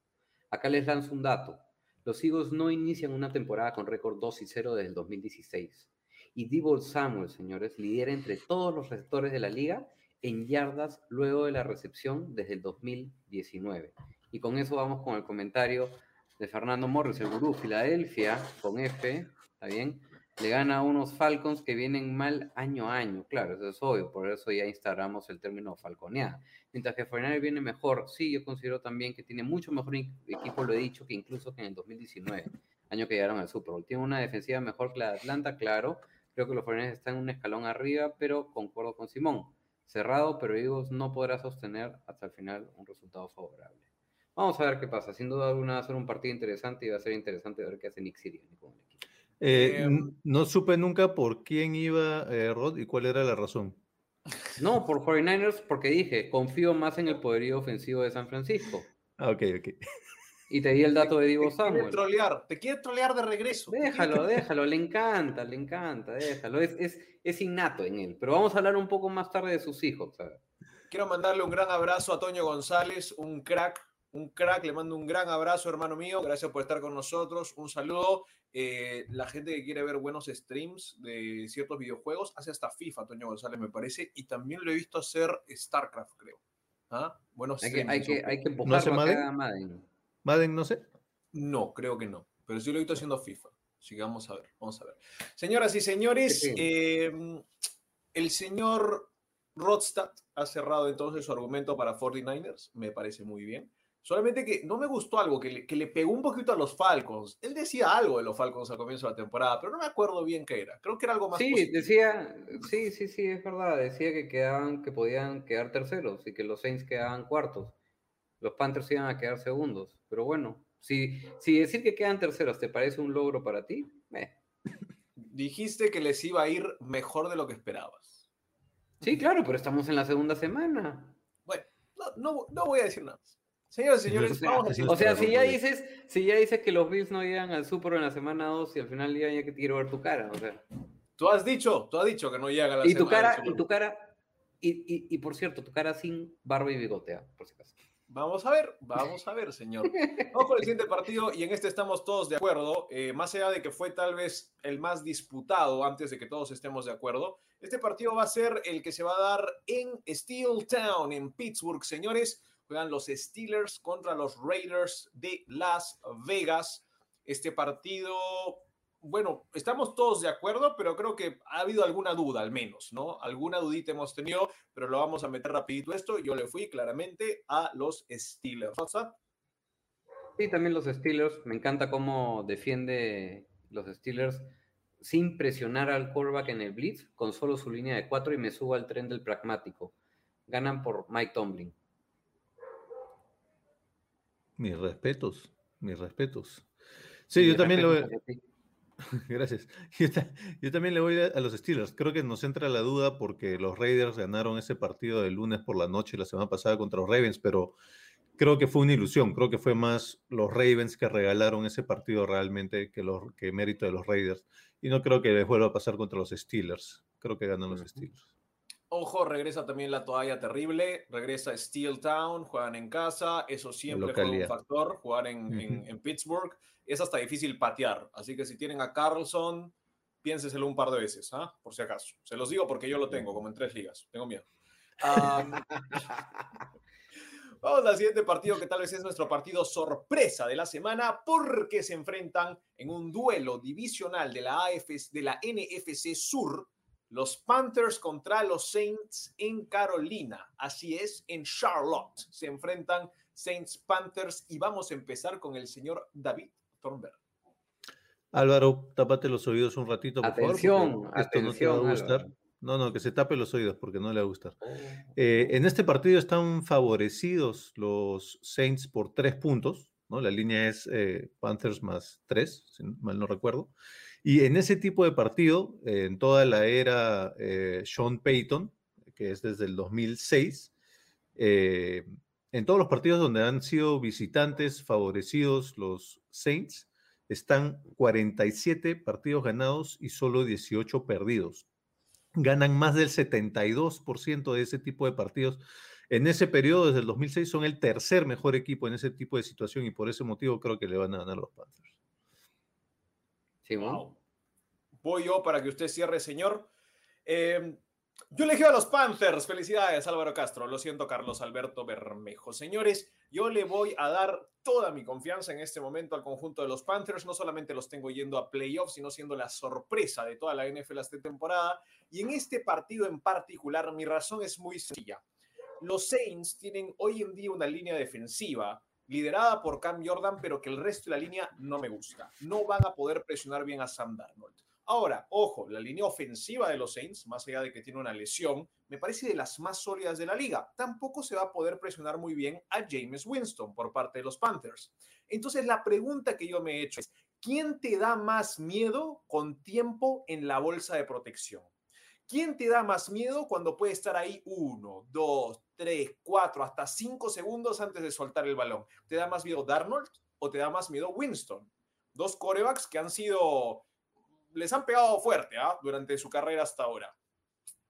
Acá les lanzo un dato. Los Eagles no inician una temporada con récord 2 y 0 desde el 2016. Y Debo Samuel, señores, lidera entre todos los receptores de la liga en yardas luego de la recepción desde el 2019. Y con eso vamos con el comentario de Fernando Morris, el gurú Filadelfia, con F, ¿está bien? Le gana a unos Falcons que vienen mal año a año. Claro, eso es obvio, por eso ya instalamos el término falconeada. Mientras que Fortnite viene mejor, sí, yo considero también que tiene mucho mejor equipo, lo he dicho, que incluso que en el 2019, año que llegaron al Super Bowl. Tiene una defensiva mejor que la de Atlanta, claro. Creo que los Fortnite están un escalón arriba, pero concuerdo con Simón. Cerrado, pero Eagles no podrá sostener hasta el final un resultado favorable. Vamos a ver qué pasa. Sin duda alguna va a ser un partido interesante y va a ser interesante ver qué hace Nick Sirianni con el equipo. Eh, no supe nunca por quién iba eh, Rod y cuál era la razón. No, por 49ers, porque dije, confío más en el poderío ofensivo de San Francisco. Ah, ok, ok. [LAUGHS] Y te di el dato de Divo Samuel. Te quiere trolear, te quiere trolear de regreso. Déjalo, [LAUGHS] déjalo, le encanta, le encanta, déjalo. Es, es, es, innato en él. Pero vamos a hablar un poco más tarde de sus hijos. ¿sabes? Quiero mandarle un gran abrazo a Toño González, un crack un crack, le mando un gran abrazo, hermano mío. Gracias por estar con nosotros. Un saludo. Eh, la gente que quiere ver buenos streams de ciertos videojuegos hace hasta FIFA, Toño González, me parece. Y también lo he visto hacer StarCraft, creo. ¿Ah? Buenos hay que, hay que, hay que ¿No hace Madden? Madden? Madden, no sé. No, creo que no. Pero sí lo he visto haciendo FIFA. Así que vamos a ver, vamos a ver. Señoras y señores, eh, el señor Rodstad ha cerrado entonces su argumento para 49ers. Me parece muy bien. Solamente que no me gustó algo, que le, que le, pegó un poquito a los Falcons. Él decía algo de los Falcons al comienzo de la temporada, pero no me acuerdo bien qué era. Creo que era algo más. Sí, decía, sí, sí, sí, es verdad. Decía que quedaban, que podían quedar terceros y que los Saints quedaban cuartos. Los Panthers iban a quedar segundos. Pero bueno, si, si decir que quedan terceros te parece un logro para ti, eh. dijiste que les iba a ir mejor de lo que esperabas. Sí, claro, pero estamos en la segunda semana. Bueno, no, no, no voy a decir nada más. Señores, señores, vamos a O sea, si ya dices, si ya dices que los Bills no llegan al Super en la semana 2 y al final llegan, ya que te quiero ver tu cara, o sea. Tú has dicho, tú has dicho que no llega a la y tu cara, y tu cara, y, y, y, por cierto, tu cara sin barba y bigotea, por si acaso. Vamos a ver, vamos a ver, señor. Vamos con el siguiente partido y en este estamos todos de acuerdo. Eh, más allá de que fue tal vez el más disputado antes de que todos estemos de acuerdo, este partido va a ser el que se va a dar en Steel Town, en Pittsburgh, señores juegan los Steelers contra los Raiders de Las Vegas. Este partido, bueno, estamos todos de acuerdo, pero creo que ha habido alguna duda al menos, ¿no? Alguna dudita hemos tenido, pero lo vamos a meter rapidito esto. Yo le fui claramente a los Steelers. WhatsApp. Sí, también los Steelers. Me encanta cómo defiende los Steelers sin presionar al quarterback en el blitz, con solo su línea de cuatro y me subo al tren del pragmático. Ganan por Mike Tomlin. Mis respetos, mis respetos. Sí, yo también lo. [LAUGHS] Gracias. Yo, también le voy a, los Steelers. Creo que nos entra la duda porque los Raiders ganaron ese partido del lunes por la noche la semana pasada contra los Ravens, pero creo que fue una ilusión. Creo que fue más los Ravens que regalaron ese partido realmente que, los, que mérito de los Raiders. Y no creo que les vuelva a pasar contra los Steelers. Creo que ganan los Steelers. Ojo, regresa también la toalla terrible, regresa Steel Town, juegan en casa, eso siempre fue un factor, jugar en, en, Pittsburgh, es hasta difícil patear, así que si tienen a Carlson, piénseselo un par de veces, ¿ah? por si acaso. Se los digo porque yo lo tengo, como en tres ligas, tengo miedo. [LAUGHS] vamos al siguiente partido que tal vez es nuestro partido sorpresa de la semana porque se enfrentan en un duelo divisional de la, AFC, de la NFC Sur los Panthers contra los Saints en Carolina. Así es, en Charlotte se enfrentan Saints Panthers y vamos a empezar con el señor David Thornberg. Álvaro, tápate los oídos un ratito, por atención, favor. Atención, no No, no, que se tape los oídos porque no le va a gustar. Oh. Eh, en este partido están favorecidos los Saints por tres puntos, ¿no? La línea es eh, Panthers más tres, si mal no recuerdo. Y en ese tipo de partido, en toda la era eh, Sean Payton, que es desde el 2006, eh, en todos los partidos donde han sido visitantes favorecidos los Saints, están 47 partidos ganados y solo 18 perdidos. ganan más del 72% de ese tipo de partidos. En ese periodo, desde el 2006, son el tercer mejor equipo en ese tipo de situación y por ese motivo creo que le van a ganar los Panthers. Voy yo para que usted cierre, señor. Eh, yo elegí a los Panthers. Felicidades, Álvaro Castro. Lo siento, Carlos Alberto Bermejo. Señores, yo le voy a dar toda mi confianza en este momento al conjunto de los Panthers. No solamente los tengo yendo a playoffs, sino siendo la sorpresa de toda la NFL esta temporada. Y en este partido en particular, mi razón es muy sencilla. Los Saints tienen hoy en día una línea defensiva liderada por Cam Jordan, pero que el resto de la línea no me gusta. No van a poder presionar bien a Sam Darnold. Ahora, ojo, la línea ofensiva de los Saints, más allá de que tiene una lesión, me parece de las más sólidas de la liga. Tampoco se va a poder presionar muy bien a James Winston por parte de los Panthers. Entonces, la pregunta que yo me he hecho es, ¿quién te da más miedo con tiempo en la bolsa de protección? ¿Quién te da más miedo cuando puede estar ahí uno, dos, tres, cuatro, hasta cinco segundos antes de soltar el balón? ¿Te da más miedo Darnold o te da más miedo Winston? Dos corebacks que han sido les han pegado fuerte ¿ah? durante su carrera hasta ahora.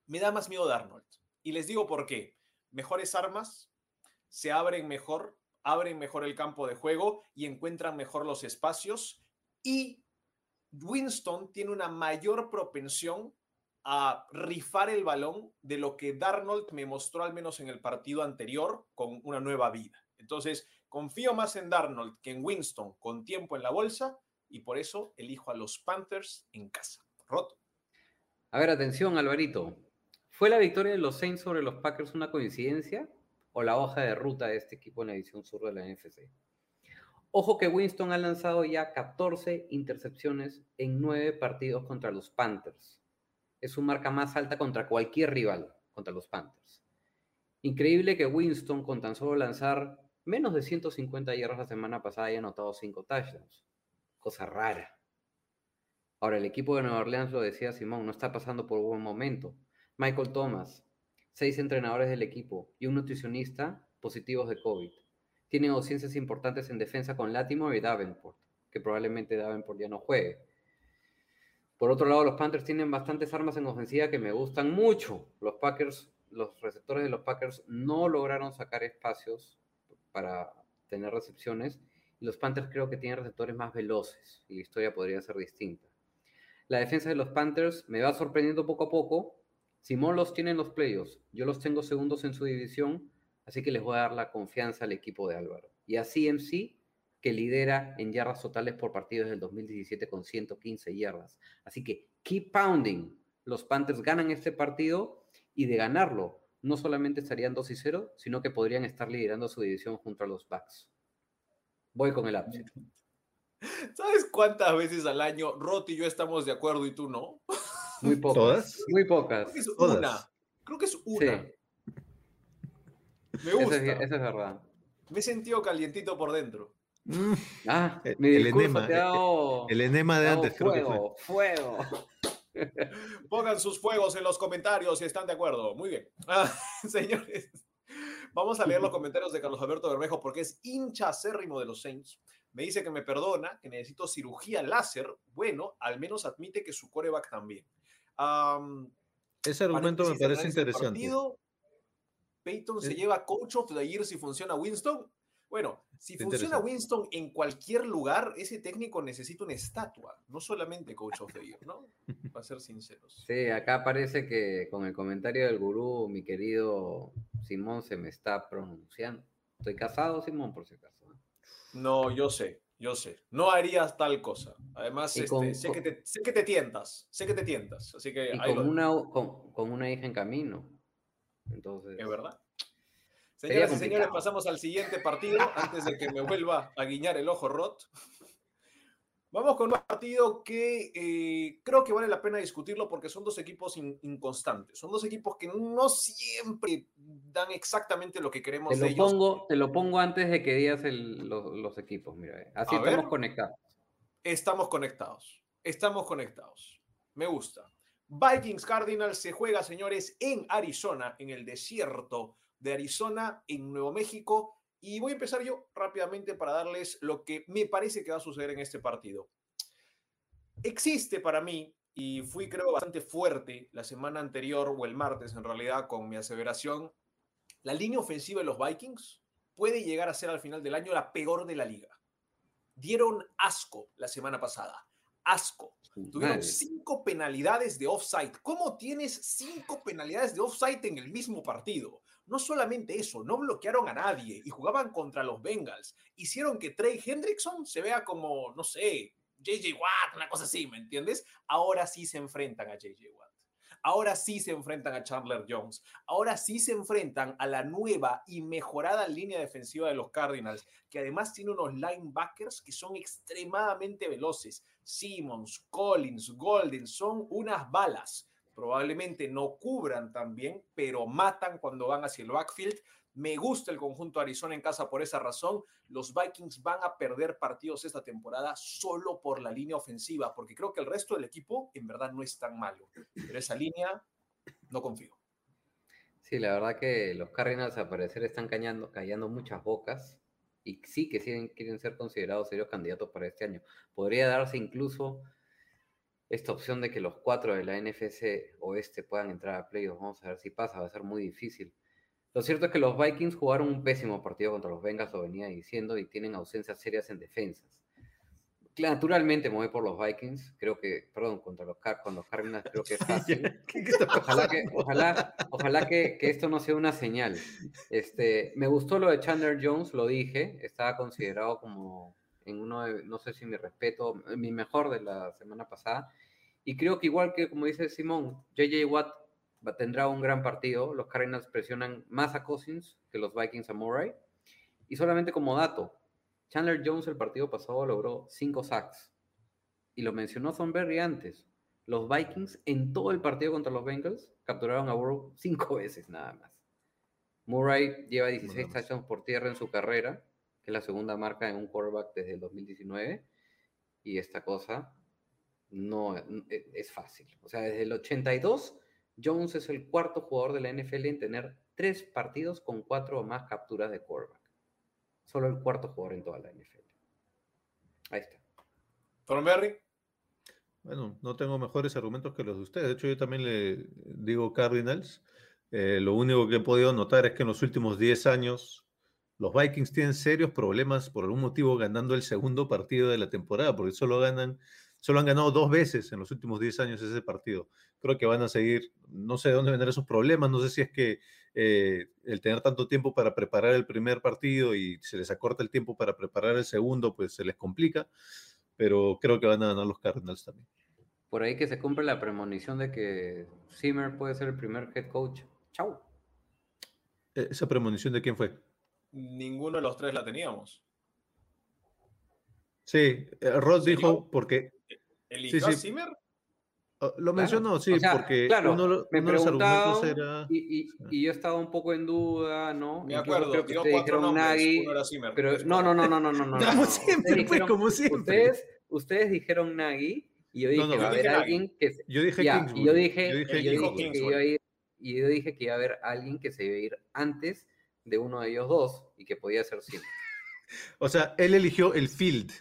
Me da más miedo Darnold. Y les digo por qué. Mejores armas, se abren mejor, abren mejor el campo de juego y encuentran mejor los espacios. Y Winston tiene una mayor propensión a rifar el balón de lo que Darnold me mostró al menos en el partido anterior con una nueva vida. Entonces, confío más en Darnold que en Winston con tiempo en la bolsa y por eso elijo a los Panthers en casa. Roto. A ver, atención, Alvarito. ¿Fue la victoria de los Saints sobre los Packers una coincidencia o la hoja de ruta de este equipo en la edición sur de la NFC? Ojo que Winston ha lanzado ya 14 intercepciones en 9 partidos contra los Panthers. Es su marca más alta contra cualquier rival, contra los Panthers. Increíble que Winston, con tan solo lanzar menos de 150 yardas la semana pasada, haya anotado 5 touchdowns cosa rara. Ahora, el equipo de Nueva Orleans, lo decía Simón, no está pasando por buen momento. Michael Thomas, seis entrenadores del equipo y un nutricionista positivos de COVID. Tienen ausencias importantes en defensa con Latimo y Davenport, que probablemente Davenport ya no juegue. Por otro lado, los Panthers tienen bastantes armas en ofensiva que me gustan mucho. Los Packers, los receptores de los Packers no lograron sacar espacios para tener recepciones los Panthers creo que tienen receptores más veloces y la historia podría ser distinta. La defensa de los Panthers me va sorprendiendo poco a poco. Simón los tiene en los playoffs, yo los tengo segundos en su división, así que les voy a dar la confianza al equipo de Álvaro. Y a CMC, que lidera en yardas totales por partido desde el 2017 con 115 yardas. Así que keep pounding. Los Panthers ganan este partido y de ganarlo, no solamente estarían 2 y 0, sino que podrían estar liderando su división junto a los Bucks. Voy con el upset. [LAUGHS] ¿Sabes cuántas veces al año Roti y yo estamos de acuerdo y tú no? Muy pocas. ¿Todas? Muy pocas. Creo que es Todas. una. Creo que es una. Sí. Me gusta. es, eso es verdad. Me he sentido calientito por dentro. Mm, Ah, El- mi el enema, te ha dado, El enema de te ha dado antes, creo que fue. fuego. [LAUGHS] Pongan sus fuegos en los comentarios si están de acuerdo. Muy bien. Ah, [LAUGHS] señores, vamos a leer los comentarios de Carlos Alberto Bermejo porque es hincha acérrimo de los Saints. Me dice que me perdona, que necesito cirugía láser. Bueno, al menos admite que su coreback también. Am, Ese argumento me parece interesante. partido. Peyton se lleva coach of the year si funciona Winston. Bueno, si funciona. Winston en cualquier lugar, ese técnico necesita una estatua, no solamente coach of the year, ¿no? [LAUGHS] Para ser sinceros. Sí, acá parece que con el comentario del gurú, mi querido Simón se me está pronunciando. Estoy casado, Simón, por si acaso. No, yo sé, yo sé. No harías tal cosa. Además, este, con- sé, que te, sé que te tientas, sé que te tientas. Así que Y con lo- una, con, con una hija en camino. Entonces, es verdad. Señoras y señores, pasamos al siguiente partido antes de que me vuelva a guiñar el ojo Rot. Vamos con un partido que eh, creo que vale la pena discutirlo porque son dos equipos in- inconstantes. Son dos equipos que no siempre dan exactamente lo que queremos te de lo, ellos. pongo, te lo pongo antes de que digas el- los, los equipos. Mira, eh. así A estamos ver. conectados. Estamos conectados. Estamos conectados. Me gusta. Vikings Cardinals se juega, señores, en Arizona, en el desierto de Arizona, en Nuevo México. Y voy a empezar yo rápidamente para darles lo que me parece que va a suceder en este partido. Existe para mí y fui creo bastante fuerte la semana anterior o el martes en realidad con mi aseveración. La línea ofensiva de los Vikings puede llegar a ser al final del año la peor de la liga. Dieron asco la semana pasada. Asco. Tuvieron cinco penalidades de offside. ¿Cómo tienes cinco penalidades de offside en el mismo partido? No solamente eso, no bloquearon a nadie y jugaban contra los Bengals. Hicieron que Trey Hendrickson se vea como, no sé, JJ Watt, una cosa así, ¿me entiendes? Ahora sí se enfrentan a JJ Watt. Ahora sí se enfrentan a Chandler Jones. Ahora sí se enfrentan a la nueva y mejorada línea defensiva de los Cardinals, que además tiene unos linebackers que son extremadamente veloces. Simmons, Collins, Golden, son unas balas. Probablemente no cubran tan bien, pero matan cuando van hacia el backfield. Me gusta el conjunto Arizona en casa por esa razón. Los Vikings van a perder partidos esta temporada solo por la línea ofensiva, porque creo que el resto del equipo en verdad no es tan malo. Pero esa línea no confío. Sí, la verdad que los Cardinals al parecer están callando, callando muchas bocas y sí que siguen, quieren ser considerados serios candidatos para este año. Podría darse incluso esta opción de que los cuatro de la NFC oeste puedan entrar a playoffs. Vamos a ver si pasa, va a ser muy difícil. Lo cierto es que los Vikings jugaron un pésimo partido contra los Bengals, lo venía diciendo, y tienen ausencias serias en defensas. Naturalmente me voy por los Vikings, creo que, perdón, contra los, Car- con los Cardinals creo que es [LAUGHS] fácil. ¿Qué, qué Ojalá que, ojalá, ojalá que, que esto no sea una señal. Este, me gustó lo de Chandler Jones, lo dije, estaba considerado como en uno de, no sé si mi respeto, mi mejor de la semana pasada. Y creo que igual que como dice Simón, JJ Watt tendrá un gran partido. Los Cardinals presionan más a Cousins que los Vikings a Murray. Y solamente como dato, Chandler Jones el partido pasado logró 5 sacks. Y lo mencionó Thornberry antes. Los Vikings en todo el partido contra los Bengals capturaron a Burrow 5 [LAUGHS] veces nada más. Murray lleva 16 Nada más. touchdowns por tierra en su carrera, que es la segunda marca en un quarterback desde el 2019. Y esta cosa no e- es fácil. O sea, desde el 82, Jones es el cuarto jugador de la NFL en tener tres partidos con cuatro o más capturas de quarterback. Solo el cuarto jugador en toda la NFL. Ahí está. Thornberry, Bueno, no tengo mejores argumentos que los de ustedes. De hecho, yo también le digo Cardinals. Eh, lo único que he podido notar es que en los últimos 10 años los Vikings tienen serios problemas por algún motivo ganando el segundo partido de la temporada, porque solo ganan, solo han ganado dos veces en los últimos 10 años ese partido. Creo que van a seguir, no sé de dónde vendrán esos problemas, no sé si es que eh, el tener tanto tiempo para preparar el primer partido y se les acorta el tiempo para preparar el segundo, pues se les complica, pero creo que van a ganar los Cardinals también. Por ahí que se compre la premonición de que Zimmer puede ser el primer head coach. Chau. Eh, ¿Esa premonición de quién fue? ninguno de los tres la teníamos. Sí, eh, Rod dijo porque ¿Eligió Sí, a sí. Zimmer? oh, lo mencionó, sí, O sea, porque claro, uno, me uno de los argumentos era. y, y- y yo estaba un poco en duda, ¿no? Me acuerdo, creo que ustedes dijeron nombres. Nagy, Uno era Zimmer. pero no, no, no, no, no, no, no. [LAUGHS] Como no. siempre, Ustedes pues, como siempre. Ustedes, ustedes dijeron Nagy y yo dije No, no, a yo haber dije Nagy. alguien que se- Yo dije ya, y yo dije, yo dije yo dije que iba a ir- y yo dije que iba a haber alguien que se iba a ir antes de uno de ellos dos y que podía ser Zimmer. [LAUGHS] O sea, él eligió el field.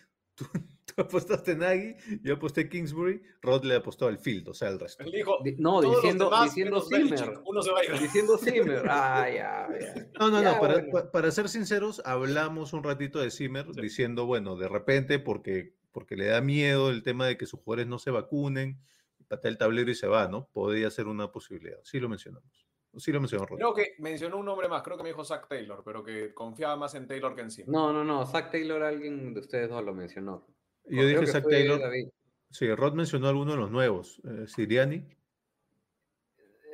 [LAUGHS] Apostaste Nagy, yo aposté Kingsbury, Rod le apostó al field, o sea, al resto. Él dijo, Di- No, diciendo, demás diciendo Zimmer. Uno se va a ir. Diciendo [LAUGHS] Zimmer. Ah, ya, ya. No, no, Ya, no, para, bueno. pa- para ser sinceros, hablamos un ratito de Zimmer Sí. diciendo, bueno, de repente porque, porque le da miedo el tema de que sus jugadores no se vacunen, patea el tablero y se va, ¿no? Podría ser una posibilidad. Sí lo mencionamos. Sí lo mencionó Rod. Creo que mencionó un nombre más, creo que me dijo Zach Taylor, pero que confiaba más en Taylor que en Zimmer. No, no, no. Zach Taylor, alguien de ustedes dos lo mencionó. Y yo Creo dije fue Taylor. David. Sí, Rod mencionó alguno de los nuevos. eh, Siriani,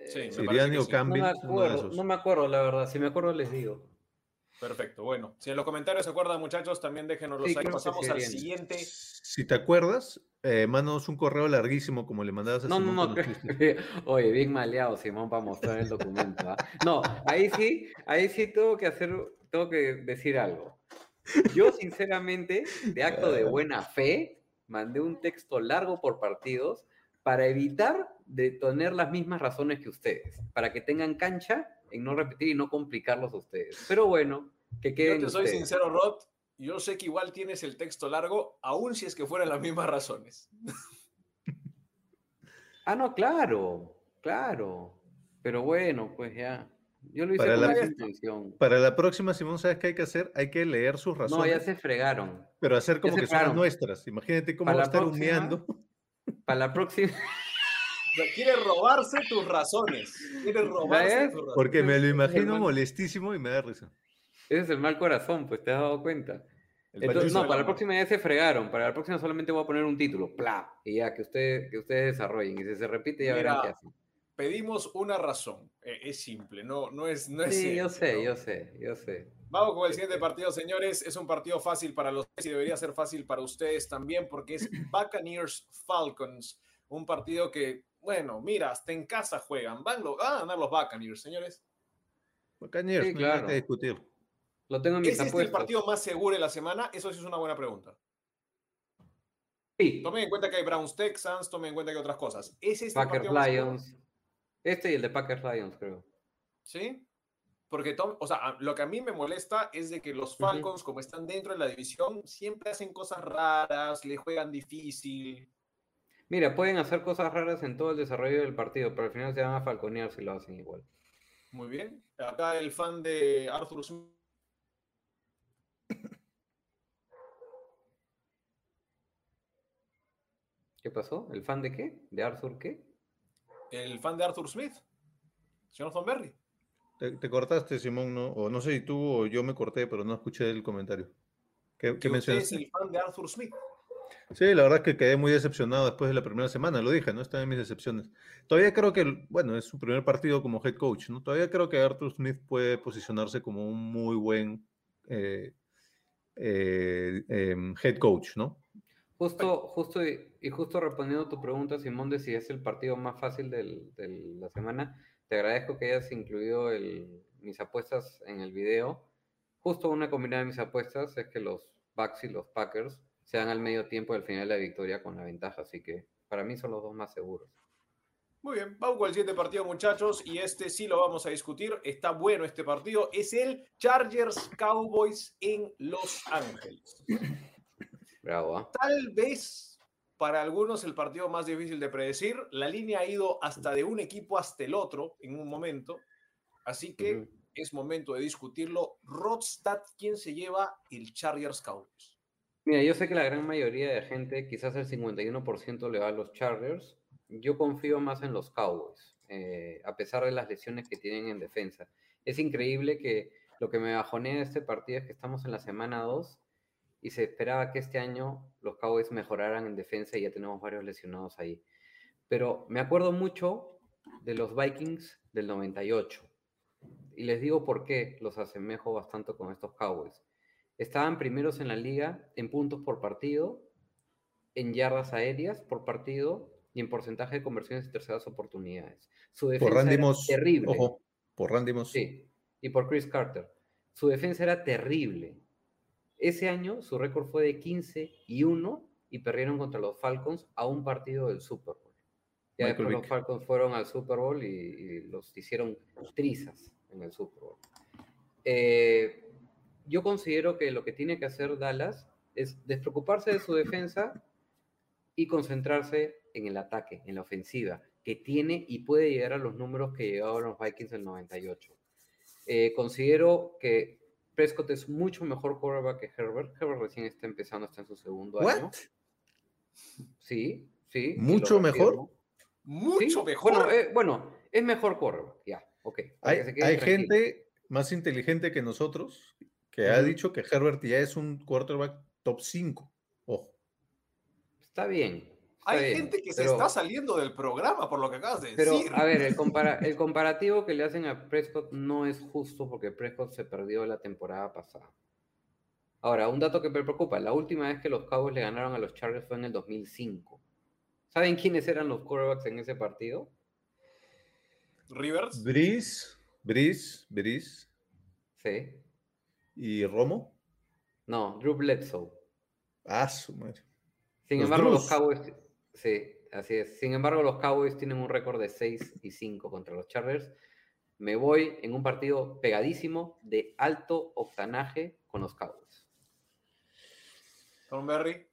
Sí, Siriani o sí. No me acuerdo, no me acuerdo, la verdad. Si me acuerdo, les digo. Perfecto, bueno. Si en los comentarios se acuerdan, muchachos, también déjenoslos Sí, ahí. Pasamos al siguiente. Si te acuerdas, eh, mándanos un correo larguísimo como le mandabas a No, no, Simón no. estuviste- [LAUGHS] Oye, bien maleado, Simón, para mostrar el documento. ¿ah? No, ahí sí, ahí sí tengo que hacer, tengo que decir algo. Yo, sinceramente, de acto de buena fe, mandé un texto largo por partidos para evitar de tener las mismas razones que ustedes, para que tengan cancha en no repetir y no complicarlos a ustedes. Pero bueno, que Yo queden te soy ustedes. sincero, Rod. Yo sé que igual tienes el texto largo, aun si es que fueran las mismas razones. Ah, no, claro, claro. Pero bueno, pues ya. Yo lo hice Para con la- intención. Para la próxima, Simón, ¿sabes qué hay que hacer? Hay que leer sus razones, No, ya se fregaron. pero hacer como que son las nuestras. Imagínate cómo Para va a la estar próxima, humeando. Para la próxima. [LAUGHS] Quiere robarse tus razones. Quiere robarse tus razones. Porque me lo imagino molestísimo y me da risa. Ese es el mal corazón, pues te has dado cuenta. El Entonces, no, para la próxima ya se fregaron. Para la próxima solamente voy a poner un título. Pla. Y ya, que, usted, que ustedes desarrollen. Y si se repite, ya verán qué hacen. Pedimos una razón. Eh, es simple, no, no es. No es Sí, yo sé, ¿no? yo sé, yo sé. Vamos con el siguiente partido, señores. Es un partido fácil para los y debería ser fácil para ustedes también, porque es [CLEARS THROAT] Buccaneers Falcons. Un partido que, bueno, mira, hasta en casa juegan. Van, lo- van a ganar los Buccaneers, señores. Buccaneers, Sí, no hay nada claro. que discutir. Lo tengo en mis ¿Es este el partido más seguro de la semana? Eso sí es una buena pregunta. Sí, Tomen en cuenta que hay Browns Texans, tomen en cuenta que hay otras cosas. ¿Es este Packers más? Lions. Este y el de Packers Lions, creo. ¿Sí? Porque, Tom, o sea, lo que a mí me molesta es de que los. Falcons, como están dentro de la división, siempre hacen cosas raras, le juegan difícil. Mira, pueden hacer cosas raras en todo el desarrollo del partido, pero al final se van a falconear si lo hacen igual. Muy bien. Acá el fan de Arthur Smith. ¿Qué pasó? ¿El fan de qué? ¿De Arthur qué? El fan de Arthur Smith. Señor Thornberry. Te, te cortaste, Simón, ¿no? O no sé si tú o yo me corté, pero no escuché el comentario. ¿Qué, qué Que usted es mencionaste? el fan de Arthur Smith. Sí, la verdad es que quedé muy decepcionado después de la primera semana, lo dije, ¿no? Está en mis decepciones. Todavía creo que, bueno, es su primer partido como head coach, ¿no? Todavía creo que Arthur Smith puede posicionarse como un muy buen eh, eh, em, head coach, ¿no? Justo, justo y, y justo respondiendo tu pregunta, Simón, de si es el partido más fácil de la semana, te agradezco que hayas incluido mis apuestas en el video. Justo una combinada de mis apuestas es que los Bucks y los Packers se dan al medio tiempo del final de la victoria con la ventaja, así que para mí son los dos más seguros. Muy bien, vamos con el siguiente partido, muchachos, y este sí lo vamos a discutir. Está bueno este partido. Es el Chargers Cowboys en Los Ángeles. Bravo. Tal vez para algunos el partido más difícil de predecir. La línea ha ido hasta de un equipo hasta el otro en un momento. Así que es momento de discutirlo. Rodstad, ¿quién se lleva el Chargers Cowboys? Mira, yo sé que la gran mayoría de gente, quizás el 51% le va a los Chargers. Yo confío más en los Cowboys, eh, a pesar de las lesiones que tienen en defensa. Es increíble que lo que me bajonea de este partido es que estamos en la semana 2 y se esperaba que este año los Cowboys mejoraran en defensa y ya tenemos varios lesionados ahí. Pero me acuerdo mucho de los Vikings del 98. Y les digo por qué los asemejo bastante con estos Cowboys. Estaban primeros en la liga en puntos por partido, en yardas aéreas por partido y en porcentaje de conversiones y terceras oportunidades. Su defensa Por Randy era terrible. Ojo, por Randy Moss. Sí, y por Chris Carter. Su defensa era terrible. Ese año su récord fue de 15 y 1 y perdieron contra los Falcons a un partido del Super Bowl. Ya después los. Falcons fueron al Super Bowl y, y los hicieron trizas en el Super Bowl. Eh, yo considero que lo que tiene que hacer Dallas es despreocuparse de su defensa y concentrarse en el ataque, en la ofensiva, que tiene y puede llegar a los números que llegaron los Vikings del 98. Eh, considero que Prescott es mucho mejor quarterback que Herbert. Herbert recién está empezando, está en su segundo año. ¿What? Sí, sí. y ¿Mucho mejor? Mucho Sí, mejor. Bueno, eh, bueno, es mejor quarterback, ya, ok. Hay, que gente más inteligente que nosotros que ha dicho que Herbert ya es un quarterback top 5. Ojo. Está bien. Hay bien, gente que se pero- está saliendo del programa por lo que acabas de Pero, decir. a ver, el, [LAUGHS] compara- el comparativo que le hacen a Prescott no es justo porque Prescott se perdió la temporada pasada. Ahora, un dato que me preocupa, la última vez que los Cowboys le ganaron a los Chargers fue en el 2005. ¿Saben quiénes eran los quarterbacks en ese partido? Rivers. Brice, Brice, Brice Sí. y Romo. No, Drew Bledsoe. Ah, su madre. Sin Los embargo, los. Cowboys, sí, así es. Sin embargo, los Cowboys tienen un récord de 6 y 5 contra los Chargers. Me voy en un partido pegadísimo de alto octanaje con los Cowboys. Thornberry.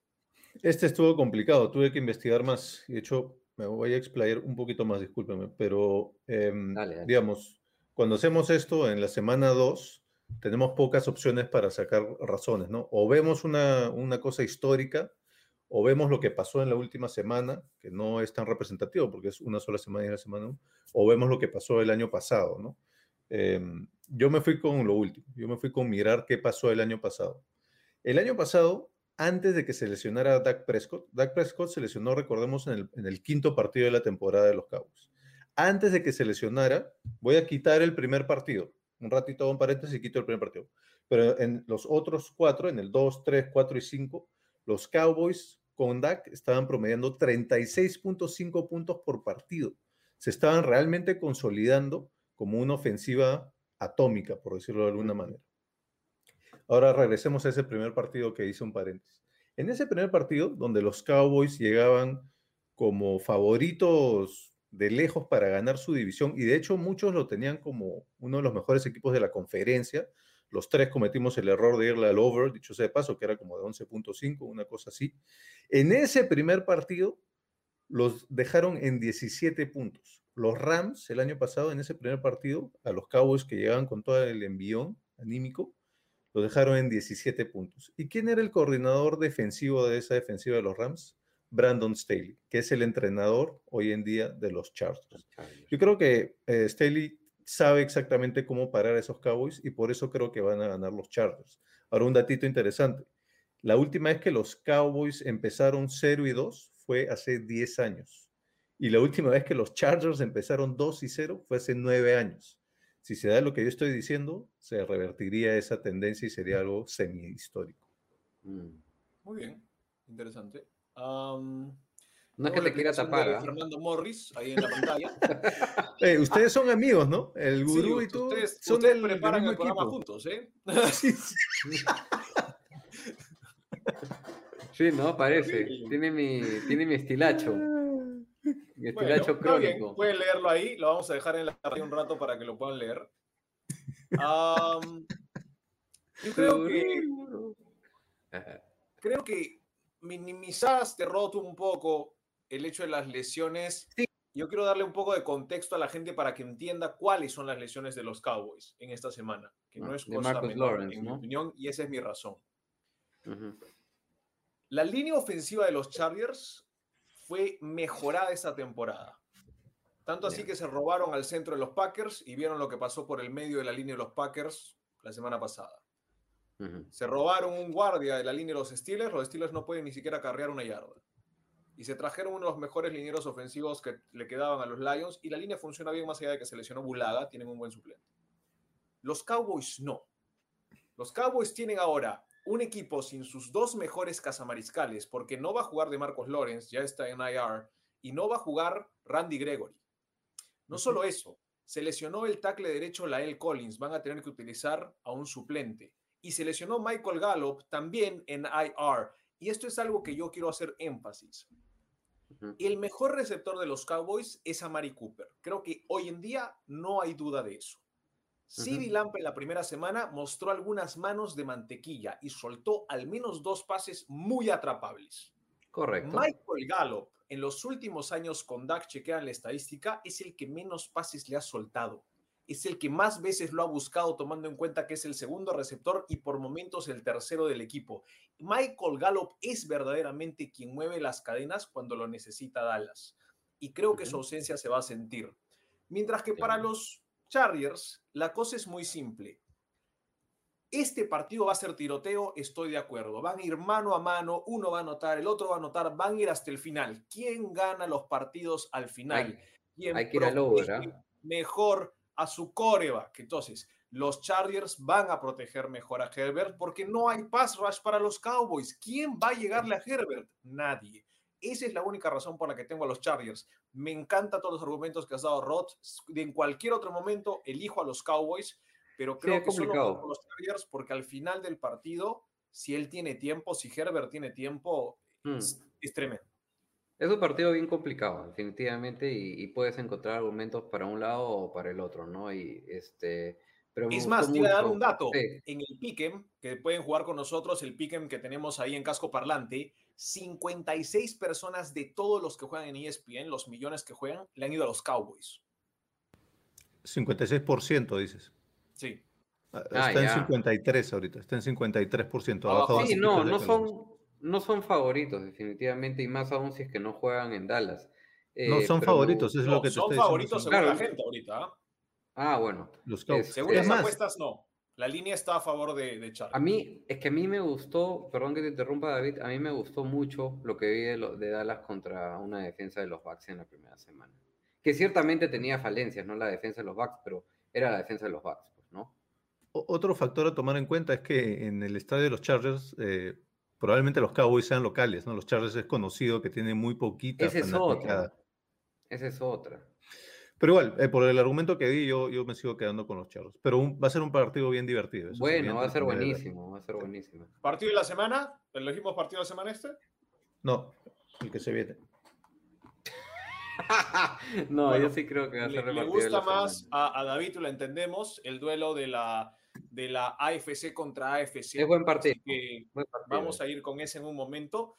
Este estuvo complicado, tuve que investigar más. De hecho, me voy a explayar un poquito más, discúlpeme, pero em, Dale, dale. digamos, cuando hacemos esto en la semana 2, tenemos pocas opciones para sacar razones, ¿no? O vemos una, una cosa histórica, o vemos lo que pasó en la última semana, que no es tan representativo porque es una sola semana y la semana 1, o vemos lo que pasó el año pasado, ¿no? Em, yo me fui con lo último, yo me fui con mirar qué pasó el año pasado. El año pasado, antes de que se lesionara Dak Prescott, Dak Prescott se lesionó, recordemos, en el, en el quinto partido de la temporada de los Cowboys. Antes de que se lesionara, voy a quitar el primer partido. Un ratito un paréntesis y quito el primer partido. Pero en los otros cuatro, en el 2, 3, 4 y 5, los Cowboys con Dak estaban promediando 36.5 puntos por partido. Se estaban realmente consolidando como una ofensiva atómica, por decirlo de alguna manera. Ahora regresemos a ese primer partido que hice un paréntesis. En ese primer partido, donde los Cowboys llegaban como favoritos de lejos para ganar su división, y de hecho muchos lo tenían como uno de los mejores equipos de la conferencia, los tres cometimos el error de irle al over, dicho sea de paso, que era como de 11.5, una cosa así. En ese primer partido los dejaron en 17 puntos. Los Rams el año pasado, en ese primer partido, a los Cowboys que llegaban con todo el envión anímico, lo dejaron en 17 puntos. ¿Y quién era el coordinador defensivo de esa defensiva de los Rams? Brandon Staley, que es el entrenador hoy en día de los Chargers. Yo creo que eh, Staley sabe exactamente cómo parar a esos Cowboys y por eso creo que van a ganar los Chargers. Ahora, un datito interesante. La última vez que los Cowboys empezaron 0 y 2 fue hace 10 años. Y la última vez que los Chargers empezaron 2 y 0 fue hace 9 años. Si se da lo que yo estoy diciendo, se revertiría esa tendencia y sería algo semi-histórico. Mm. Muy bien, interesante. Am, No es que te quiera tapar, de ¿ah? Fernando Morris ahí en la pantalla. [LAUGHS] Eh, ustedes son amigos, ¿no? El Sí, gurú y tú ustedes, son ustedes del, del preparan mismo el programa equipo. juntos, ¿eh? Sí, sí. [LAUGHS] Sí, ¿no? Parece. Tiene mi, tiene mi estilacho. Mi estilacho crónico. pueden leerlo ahí, lo vamos a dejar en la radio un rato para que lo puedan leer. Yo creo que, creo que minimizaste, Roto, un poco el hecho de las lesiones. Yo quiero darle un poco de contexto a la gente para que entienda cuáles son las lesiones de los Cowboys en esta semana, que no es de cosa menor, Lawrence, en mi opinión, y esa es mi razón. Ujú. La línea ofensiva de los Chargers fue mejorada esta temporada. Tanto así que se robaron al centro de los Packers y vieron lo que pasó por el medio de la línea de los Packers la semana pasada. Se robaron un guardia de la línea de los Steelers. Los Steelers no pueden ni siquiera carrear una yarda. Y se trajeron uno de los mejores linieros ofensivos que le quedaban a los Lions. Y la línea funciona bien más allá de que se lesionó Bulaga. Tienen un buen suplente. Los Cowboys no. Los Cowboys tienen ahora un equipo sin sus dos mejores cazamariscales, porque no va a jugar de Marcos Lawrence, ya está en IR, y no va a jugar Randy Gregory. No solo eso, se lesionó el tackle derecho Lael Collins, van a tener que utilizar a un suplente. Y se lesionó Michael Gallup también en IR. Y esto es algo que yo quiero hacer énfasis. El mejor receptor de los Cowboys es Amari Cooper. Creo que hoy en día no hay duda de eso. CeeDee Lamp en la primera semana mostró algunas manos de mantequilla y soltó al menos dos pases muy atrapables. Correcto. Michael Gallup en los últimos años con Dak chequean la estadística es el que menos pases le ha soltado. Es el que más veces lo ha buscado tomando en cuenta que es el segundo receptor y por momentos el tercero del equipo. Michael Gallup es verdaderamente quien mueve las cadenas cuando lo necesita Dallas. Y creo que su ausencia se va a sentir. Mientras que para los Chargers la cosa es muy simple. Este partido va a ser tiroteo, estoy de acuerdo. Van a ir mano a mano, uno va a anotar, el otro va a anotar, van a ir hasta el final. ¿Quién gana los partidos al final? ¿Quién hay que ir protege ¿ah? mejor a su coreback? Entonces, los Chargers van a proteger mejor a Herbert porque no hay pass rush para los Cowboys. ¿Quién va a llegarle a Herbert? Nadie. Esa es la única razón por la que tengo a los Chargers. Me encantan todos los argumentos que has dado, Rod. En cualquier otro momento elijo a los Cowboys, pero creo es que solo voy con los Chargers porque al final del partido, si él tiene tiempo, si Herbert tiene tiempo, Mm. es, es tremendo. Es un partido bien complicado, definitivamente, y, y puedes encontrar argumentos para un lado o para el otro, ¿no? Y este, pero Es más, te iba a dar un dato. Sí, En el Pick'em, que pueden jugar con nosotros, el Pick'em que tenemos ahí en Casco Parlante, 56 personas de todos los que juegan en ESPN, los millones que juegan, le han ido a los Cowboys. 56% dices. Sí. Ah, Ah, Está en ya. 53 ahorita, está en 53%. Abajo. Abajo Sí, no, no son, no son favoritos, definitivamente, y más aún si es que no juegan en Dallas. No, Eh, son pero- favoritos, es No, lo que te son estoy diciendo, favoritos son según la Claro. gente ahorita. ¿ah? Ah, bueno. Los Cowboys. Es- Según Es las más, apuestas, no. La línea está a favor de, de Chargers. A mí, es que a mí me gustó, perdón que te interrumpa David, a mí me gustó mucho lo que vi de, lo- de Dallas contra una defensa de los Bucks en la primera semana. Que ciertamente tenía falencias, no la defensa de los Bucks, pero era la defensa de los Bucks, pues, ¿no? O- Otro factor a tomar en cuenta es que en el estadio de los Chargers, eh, probablemente los Cowboys sean locales, ¿no? Los Chargers es conocido que tiene muy poquita Esa es otra. Esa es otra. Pero igual, eh, por el argumento que di, yo, yo me sigo quedando con los Chargers. Pero un- va a ser un partido bien divertido. eso Bueno, bien va a ser buenísimo, va a ser buenísimo. ¿Partido de la semana? ¿Elegimos partido de la semana este? No, el que se viene. [LAUGHS] no, Bueno, yo sí creo que va a Le, ser el le partido de gusta la más a, a David, lo entendemos, el duelo de la, de la AFC contra AFC. Es buen partido. Así que Buen partido. vamos a ir con ese en un momento.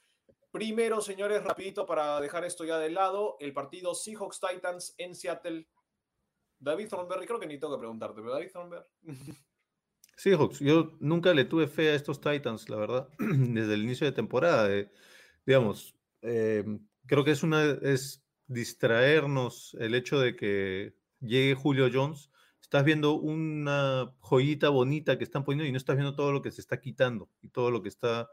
Primero, señores, rapidito para dejar esto ya de lado, el partido Seahawks Titans en Seattle. David Thornberry, creo que ni tengo que preguntarte, pero David Thornberry. [LAUGHS] Seahawks, yo nunca le tuve fe a estos Titans, la verdad, [CLEARS THROAT] desde el inicio de temporada. eh, digamos, eh, creo que es una es distraernos el hecho de que llegue Julio Jones. Estás viendo una joyita bonita que están poniendo y no estás viendo todo lo que se está quitando y todo lo que está,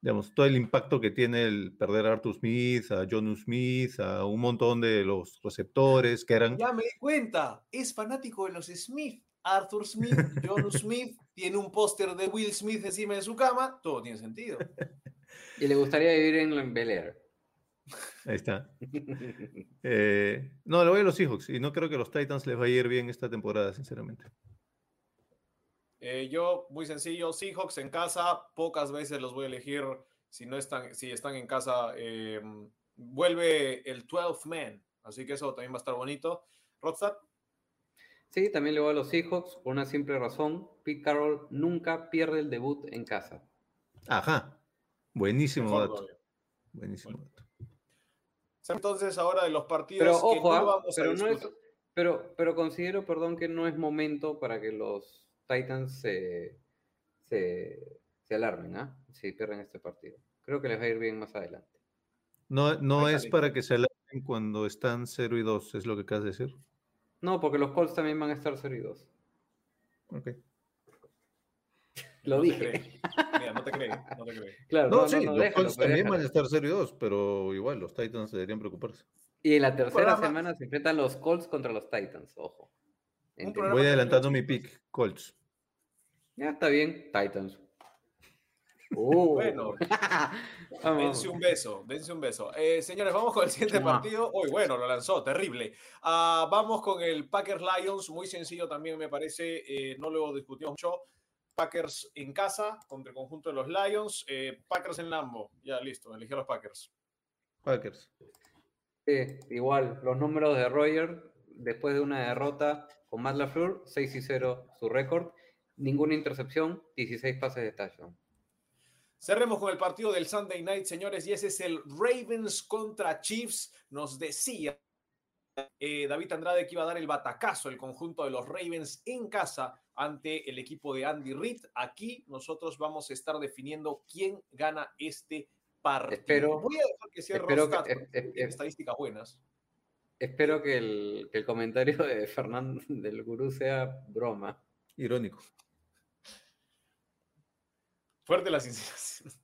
digamos, todo el impacto que tiene el perder a Arthur Smith, a Jonu Smith, a un montón de los receptores que eran Ya me di cuenta, es fanático de los Smith. Arthur Smith, John Smith, tiene un póster de Will Smith encima de su cama, todo tiene sentido. Y le gustaría vivir en Bel Air. Ahí está. [LAUGHS] Eh, no, le voy a los Seahawks y no creo que a los Titans les vaya a ir bien esta temporada, sinceramente. Eh, yo, muy sencillo, Seahawks en casa, pocas veces los voy a elegir si no están, si están en casa. eh, vuelve el 12 man, así que eso también va a estar bonito. Rodstad, Sí, también le voy a los Seahawks por una simple razón. Pete Carroll nunca pierde el debut en casa. Ajá. Buenísimo mejor dato. todavía. Buenísimo dato. Entonces, ahora de los partidos Pero que ojo, no ah, vamos a pero, no es, discutir. pero, pero considero, perdón, que no es momento para que los Titans se, se, se alarmen, ¿ah? Si pierden este partido. Creo que les va a ir bien más adelante. No, no es para que se alarmen cuando están 0 y 2, es lo que acabas de decir. No, porque los Colts también van a estar 0 y 2. Ok. Lo No dije. Mira, no te cree, no te cree. [LAUGHS] Claro, No, sí, los déjalo, Colts pues, también déjalo. van a estar 0 y 2, pero igual los Titans deberían preocuparse. Y en la tercera semana se enfrentan los Colts contra los Titans, ojo. Voy adelantando mi pick, Colts. Ya está bien, Titans. Uh. Bueno. [LAUGHS] Dense un beso, dense un beso. Eh, señores, vamos con el siguiente partido. Uy, bueno, lo lanzó, terrible. Ah, vamos con el Packers Lions, muy sencillo también me parece, eh, no lo discutimos mucho. Packers en casa contra el conjunto de los Lions. eh, Packers en Lambo, ya listo, elegí a los Packers. Packers. Sí, igual, los números de Roger, después de una derrota con Matt LaFleur, 6 y 0 su récord, ninguna intercepción, 16 pases de touchdown. Cerremos con el partido del Sunday Night, señores, y ese es el Ravens contra Chiefs. Nos decía eh, David Andrade que iba a dar el batacazo el conjunto de los Ravens en casa ante el equipo de Andy Reid. Aquí nosotros vamos a estar definiendo quién gana este partido. Espero- Voy a dejar que cierre que- es- estadísticas buenas. Espero que el, que el comentario de Fernando del Gurú sea broma. Irónico. Fuerte la sinceridad.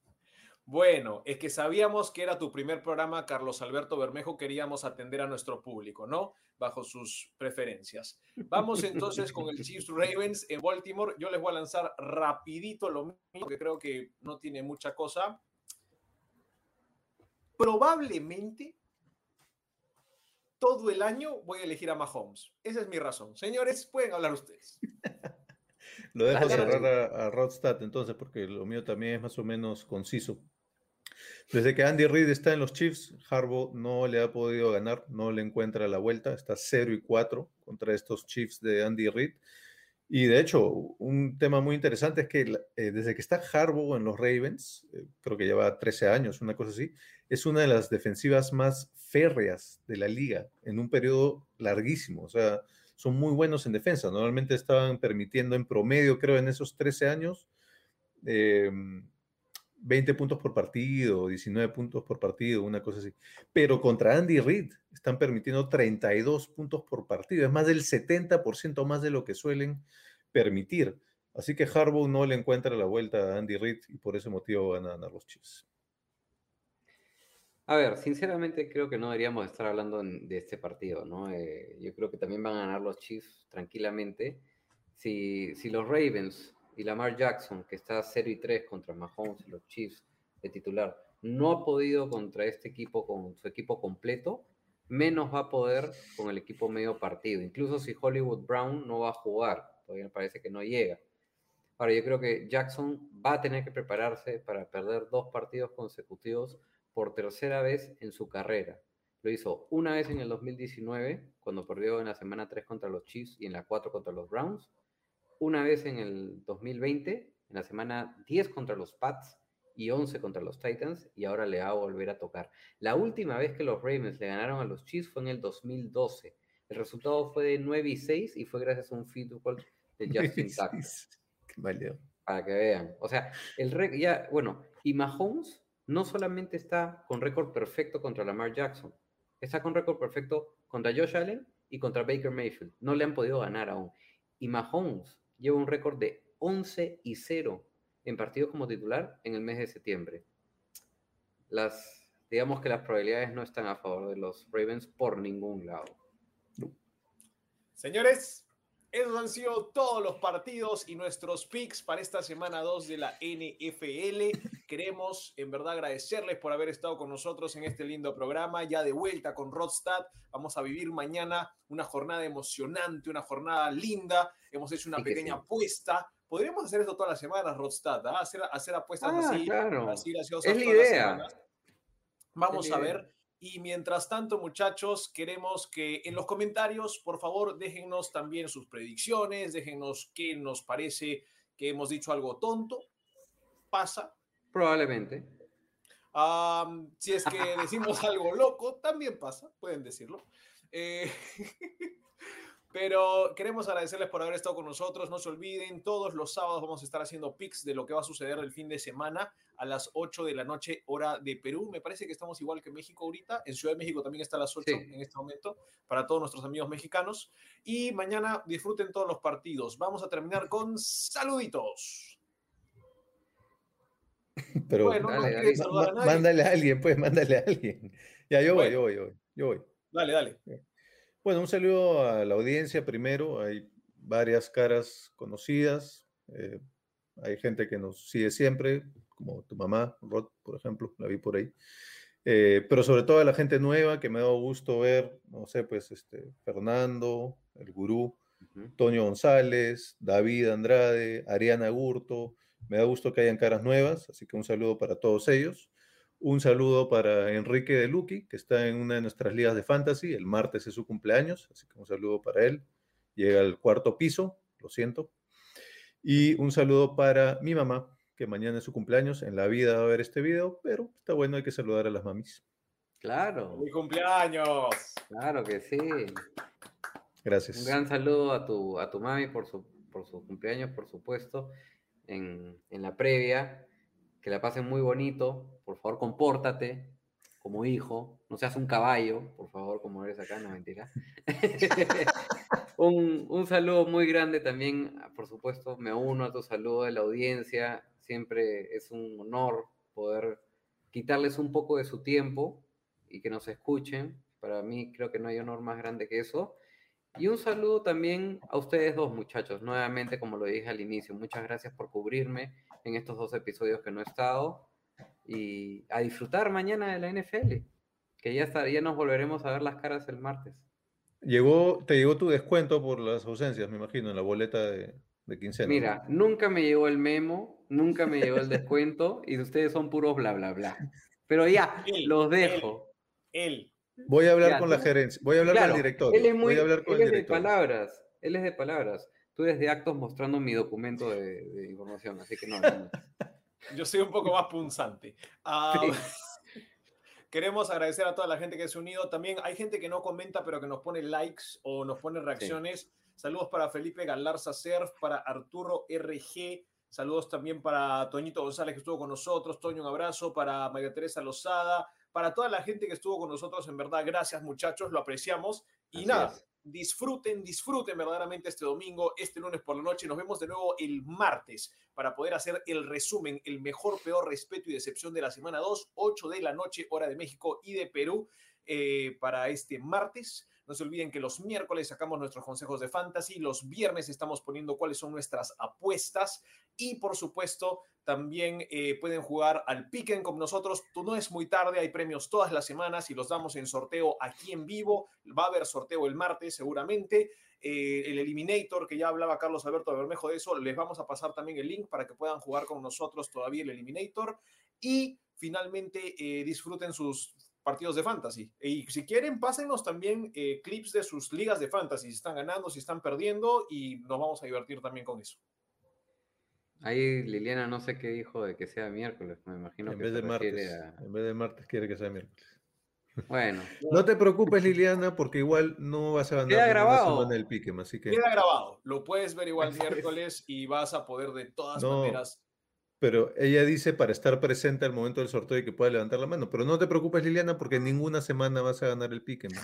Bueno, es que sabíamos que era tu primer programa, Carlos Alberto Bermejo, queríamos atender a nuestro público, ¿no? Bajo sus preferencias. Vamos entonces con el Chiefs Ravens en Baltimore. Yo les voy a lanzar rapidito lo mío, que creo que no tiene mucha cosa. Probablemente todo el año voy a elegir a Mahomes. Esa es mi razón. Señores, pueden hablar ustedes. [LAUGHS] Lo dejo cerrar a, a Rodstad entonces, porque lo mío también es más o menos conciso. Desde que Andy Reid está en los Chiefs, Harbaugh no le ha podido ganar, no le encuentra la vuelta, está 0 y 4 contra estos Chiefs de Andy Reid. Y de hecho, un tema muy interesante es que eh, desde que está Harbaugh en los Ravens, eh, creo que lleva 13 años, una cosa así, es una de las defensivas más férreas de la liga en un periodo larguísimo. O sea, son muy buenos en defensa. Normalmente estaban permitiendo en promedio, creo, en esos 13 años, 20 puntos por partido, 19 puntos por partido, una cosa así. Pero contra Andy Reid están permitiendo 32 puntos por partido. Es más del 70% más de lo que suelen permitir. Así que Harbaugh no le encuentra la vuelta a Andy Reid y por ese motivo van a ganar los Chiefs. A ver, sinceramente creo que no deberíamos estar hablando de este partido, ¿no? Eh, yo creo que también van a ganar los Chiefs tranquilamente. Si, si los Ravens y Lamar Jackson, que está 0 y 3 contra Mahomes y los Chiefs de titular, no ha podido contra este equipo con su equipo completo, menos va a poder con el equipo medio partido. Incluso si Hollywood Brown no va a jugar, todavía me parece que no llega. Ahora, yo creo que Jackson va a tener que prepararse para perder dos partidos consecutivos por tercera vez en su carrera. Lo hizo una vez en el 2019, cuando perdió en la semana 3 contra los Chiefs y en la 4 contra los Browns, una vez en el 2020, en la semana 10 contra los Pats y 11 contra los Titans, y ahora le va a volver a tocar. La última vez que los Ravens le ganaron a los Chiefs fue en el 2012. El resultado fue de 9 y 6 y fue gracias a un field goal de [LAUGHS] Justin Tucker. Para que vean. O sea, el ya, bueno, y Mahomes no solamente está con récord perfecto contra Lamar Jackson, está con récord perfecto contra Josh Allen y contra Baker Mayfield. No le han podido ganar aún. Y Mahomes lleva un récord de 11 y 0 en partidos como titular en el mes de septiembre. Las, digamos que las probabilidades no están a favor de los Ravens por ningún lado. Señores, esos han sido todos los partidos y nuestros picks para esta semana 2 de la NFL. Queremos en verdad agradecerles por haber estado con nosotros en este lindo programa. Ya de vuelta con Rodstad. Vamos a vivir mañana una jornada emocionante, una jornada linda. Hemos hecho una pequeña apuesta. Podríamos hacer esto todas las semanas, Rodstad, ¿ah? hacer, hacer apuestas ah, así, claro. así graciosas. Es la idea. Vamos a ver y mientras tanto, muchachos, queremos que en los comentarios, por favor, déjennos también sus predicciones, déjennos qué nos parece que hemos dicho algo tonto. Pasa. Probablemente. si es que [LAUGHS] decimos algo loco, también pasa, pueden decirlo. Eh, [LAUGHS] Pero queremos agradecerles por haber estado con nosotros. No se olviden, todos los sábados vamos a estar haciendo pics de lo que va a suceder el fin de semana a las 8 de la noche, hora de Perú. Me parece que estamos igual que México ahorita. En Ciudad de México también está a las 8 en este momento para todos nuestros amigos mexicanos. Y mañana disfruten todos los partidos. Vamos a terminar con saluditos. [LAUGHS] Pero bueno, mándale a alguien, pues, mándale a alguien. Ya, yo voy, yo voy, yo voy, yo voy. Dale, dale. Bueno, un saludo a la audiencia primero. Hay varias caras conocidas. Eh, hay gente que nos sigue siempre, como tu mamá, Rod, por ejemplo, la vi por ahí. Eh, pero sobre todo a la gente nueva que me ha dado gusto ver, no sé, pues este, Fernando, el gurú, Toño González, David Andrade, Ariana Gurto. Me da gusto que hayan caras nuevas, así que un saludo para todos ellos. Un saludo para Enrique de Luqui, que está en una de nuestras ligas de fantasy. El martes es su cumpleaños, así que un saludo para él. Llega al cuarto piso, lo siento. Y un saludo para mi mamá, que mañana es su cumpleaños. En la vida va a ver este video, pero está bueno, hay que saludar a las mamis. Claro. ¡Mi cumpleaños! Claro que sí. Gracias. Un gran saludo a tu, a tu mami por su, por su cumpleaños, por supuesto, en, en la previa que la pasen muy bonito, por favor compórtate como hijo, no seas un caballo, por favor, como eres acá, no mentira. [LAUGHS] un, un, saludo muy grande también, por supuesto, me uno a tu saludo de la audiencia, siempre es un honor poder quitarles un poco de su tiempo y que nos escuchen, para mí creo que no hay honor más grande que eso. Y un saludo también a ustedes dos muchachos, nuevamente como lo dije al inicio, muchas gracias por cubrirme en estos dos episodios que no he estado y a disfrutar mañana de la NFL, que ya, está, ya nos volveremos a ver las caras el martes. Llegó, te llegó tu descuento por las ausencias, me imagino, en la boleta de, de quincena. Mira, nunca me llegó el memo, nunca me llegó el descuento [LAUGHS] y ustedes son puros bla, bla, bla. Pero ya, los dejo. Él. Voy a hablar con la gerencia, voy a hablar con el director. Él es muy, él es de palabras, él es de palabras. Tú eres de actos mostrando mi documento de, de información, así que no. no. [LAUGHS] Yo soy un poco más punzante. Ah, Sí. [LAUGHS] Queremos agradecer a toda la gente que se ha unido. También hay gente que no comenta, pero que nos pone likes o nos pone reacciones. Saludos para Felipe Galarza Cerf, para Arturo RG. Saludos también para Toñito González que estuvo con nosotros. Toño, un abrazo. Para María Teresa Lozada. Para toda la gente que estuvo con nosotros, en verdad, gracias muchachos, lo apreciamos. Y Así nada, es. Disfruten, disfruten verdaderamente este domingo, este lunes por la noche. Nos vemos de nuevo el martes para poder hacer el resumen, el mejor, peor, respeto y decepción de la semana 2, 8 de la noche, hora de México y de Perú, eh, para este martes. No se olviden que los miércoles sacamos nuestros consejos de fantasy, los viernes estamos poniendo cuáles son nuestras apuestas y por supuesto también eh, pueden jugar al Piquen con nosotros. Tú no es muy tarde, hay premios todas las semanas y los damos en sorteo aquí en vivo. Va a haber sorteo el martes seguramente. Eh, el Eliminator, que ya hablaba Carlos Alberto Bermejo de eso, les vamos a pasar también el link para que puedan jugar con nosotros todavía el Eliminator. Y finalmente eh, disfruten sus partidos de fantasy. Y si quieren, pásenos también eh, clips de sus ligas de fantasy, si están ganando, si están perdiendo, y nos vamos a divertir también con eso. Ahí Liliana no sé qué dijo de que sea miércoles, me imagino En que vez se de martes. a- En vez de martes quiere que sea miércoles. Bueno, No te preocupes, Liliana, porque igual no vas a ganar Queda grabado. semana el Piquem, así que. Queda grabado, lo puedes ver igual miércoles y vas a poder de todas No. maneras. Pero ella dice para estar presente al momento del sorteo y que pueda levantar la mano. Pero no te preocupes, Liliana, porque ninguna semana vas a ganar el Piquem. no.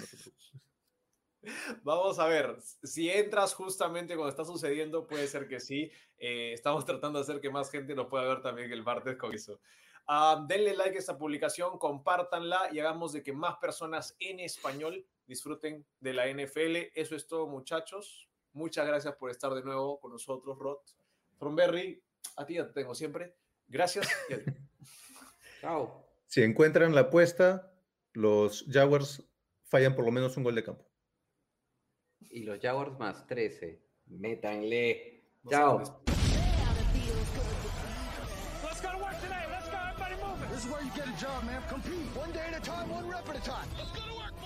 [LAUGHS] Vamos a ver, si entras justamente cuando está sucediendo, puede ser que sí. Eh, estamos tratando de hacer que más gente nos pueda ver también el martes con eso. Ah, denle like a esta publicación, compártanla y hagamos de que más personas en español disfruten de la NFL. Eso es todo, muchachos. Muchas gracias por estar de nuevo con nosotros, Rod. Berry, a ti ya te tengo siempre. Gracias. [LAUGHS] chao. Si encuentran la apuesta, los Jaguars fallan por lo menos un gol de campo. Y los Jaguars más 13. Métanle. Nos Chao. vemos. Let's go to work today. Let's go. Everybody moving. This is where you get a job, man. Compete one day at a time, one rep at a time. Let's go to work.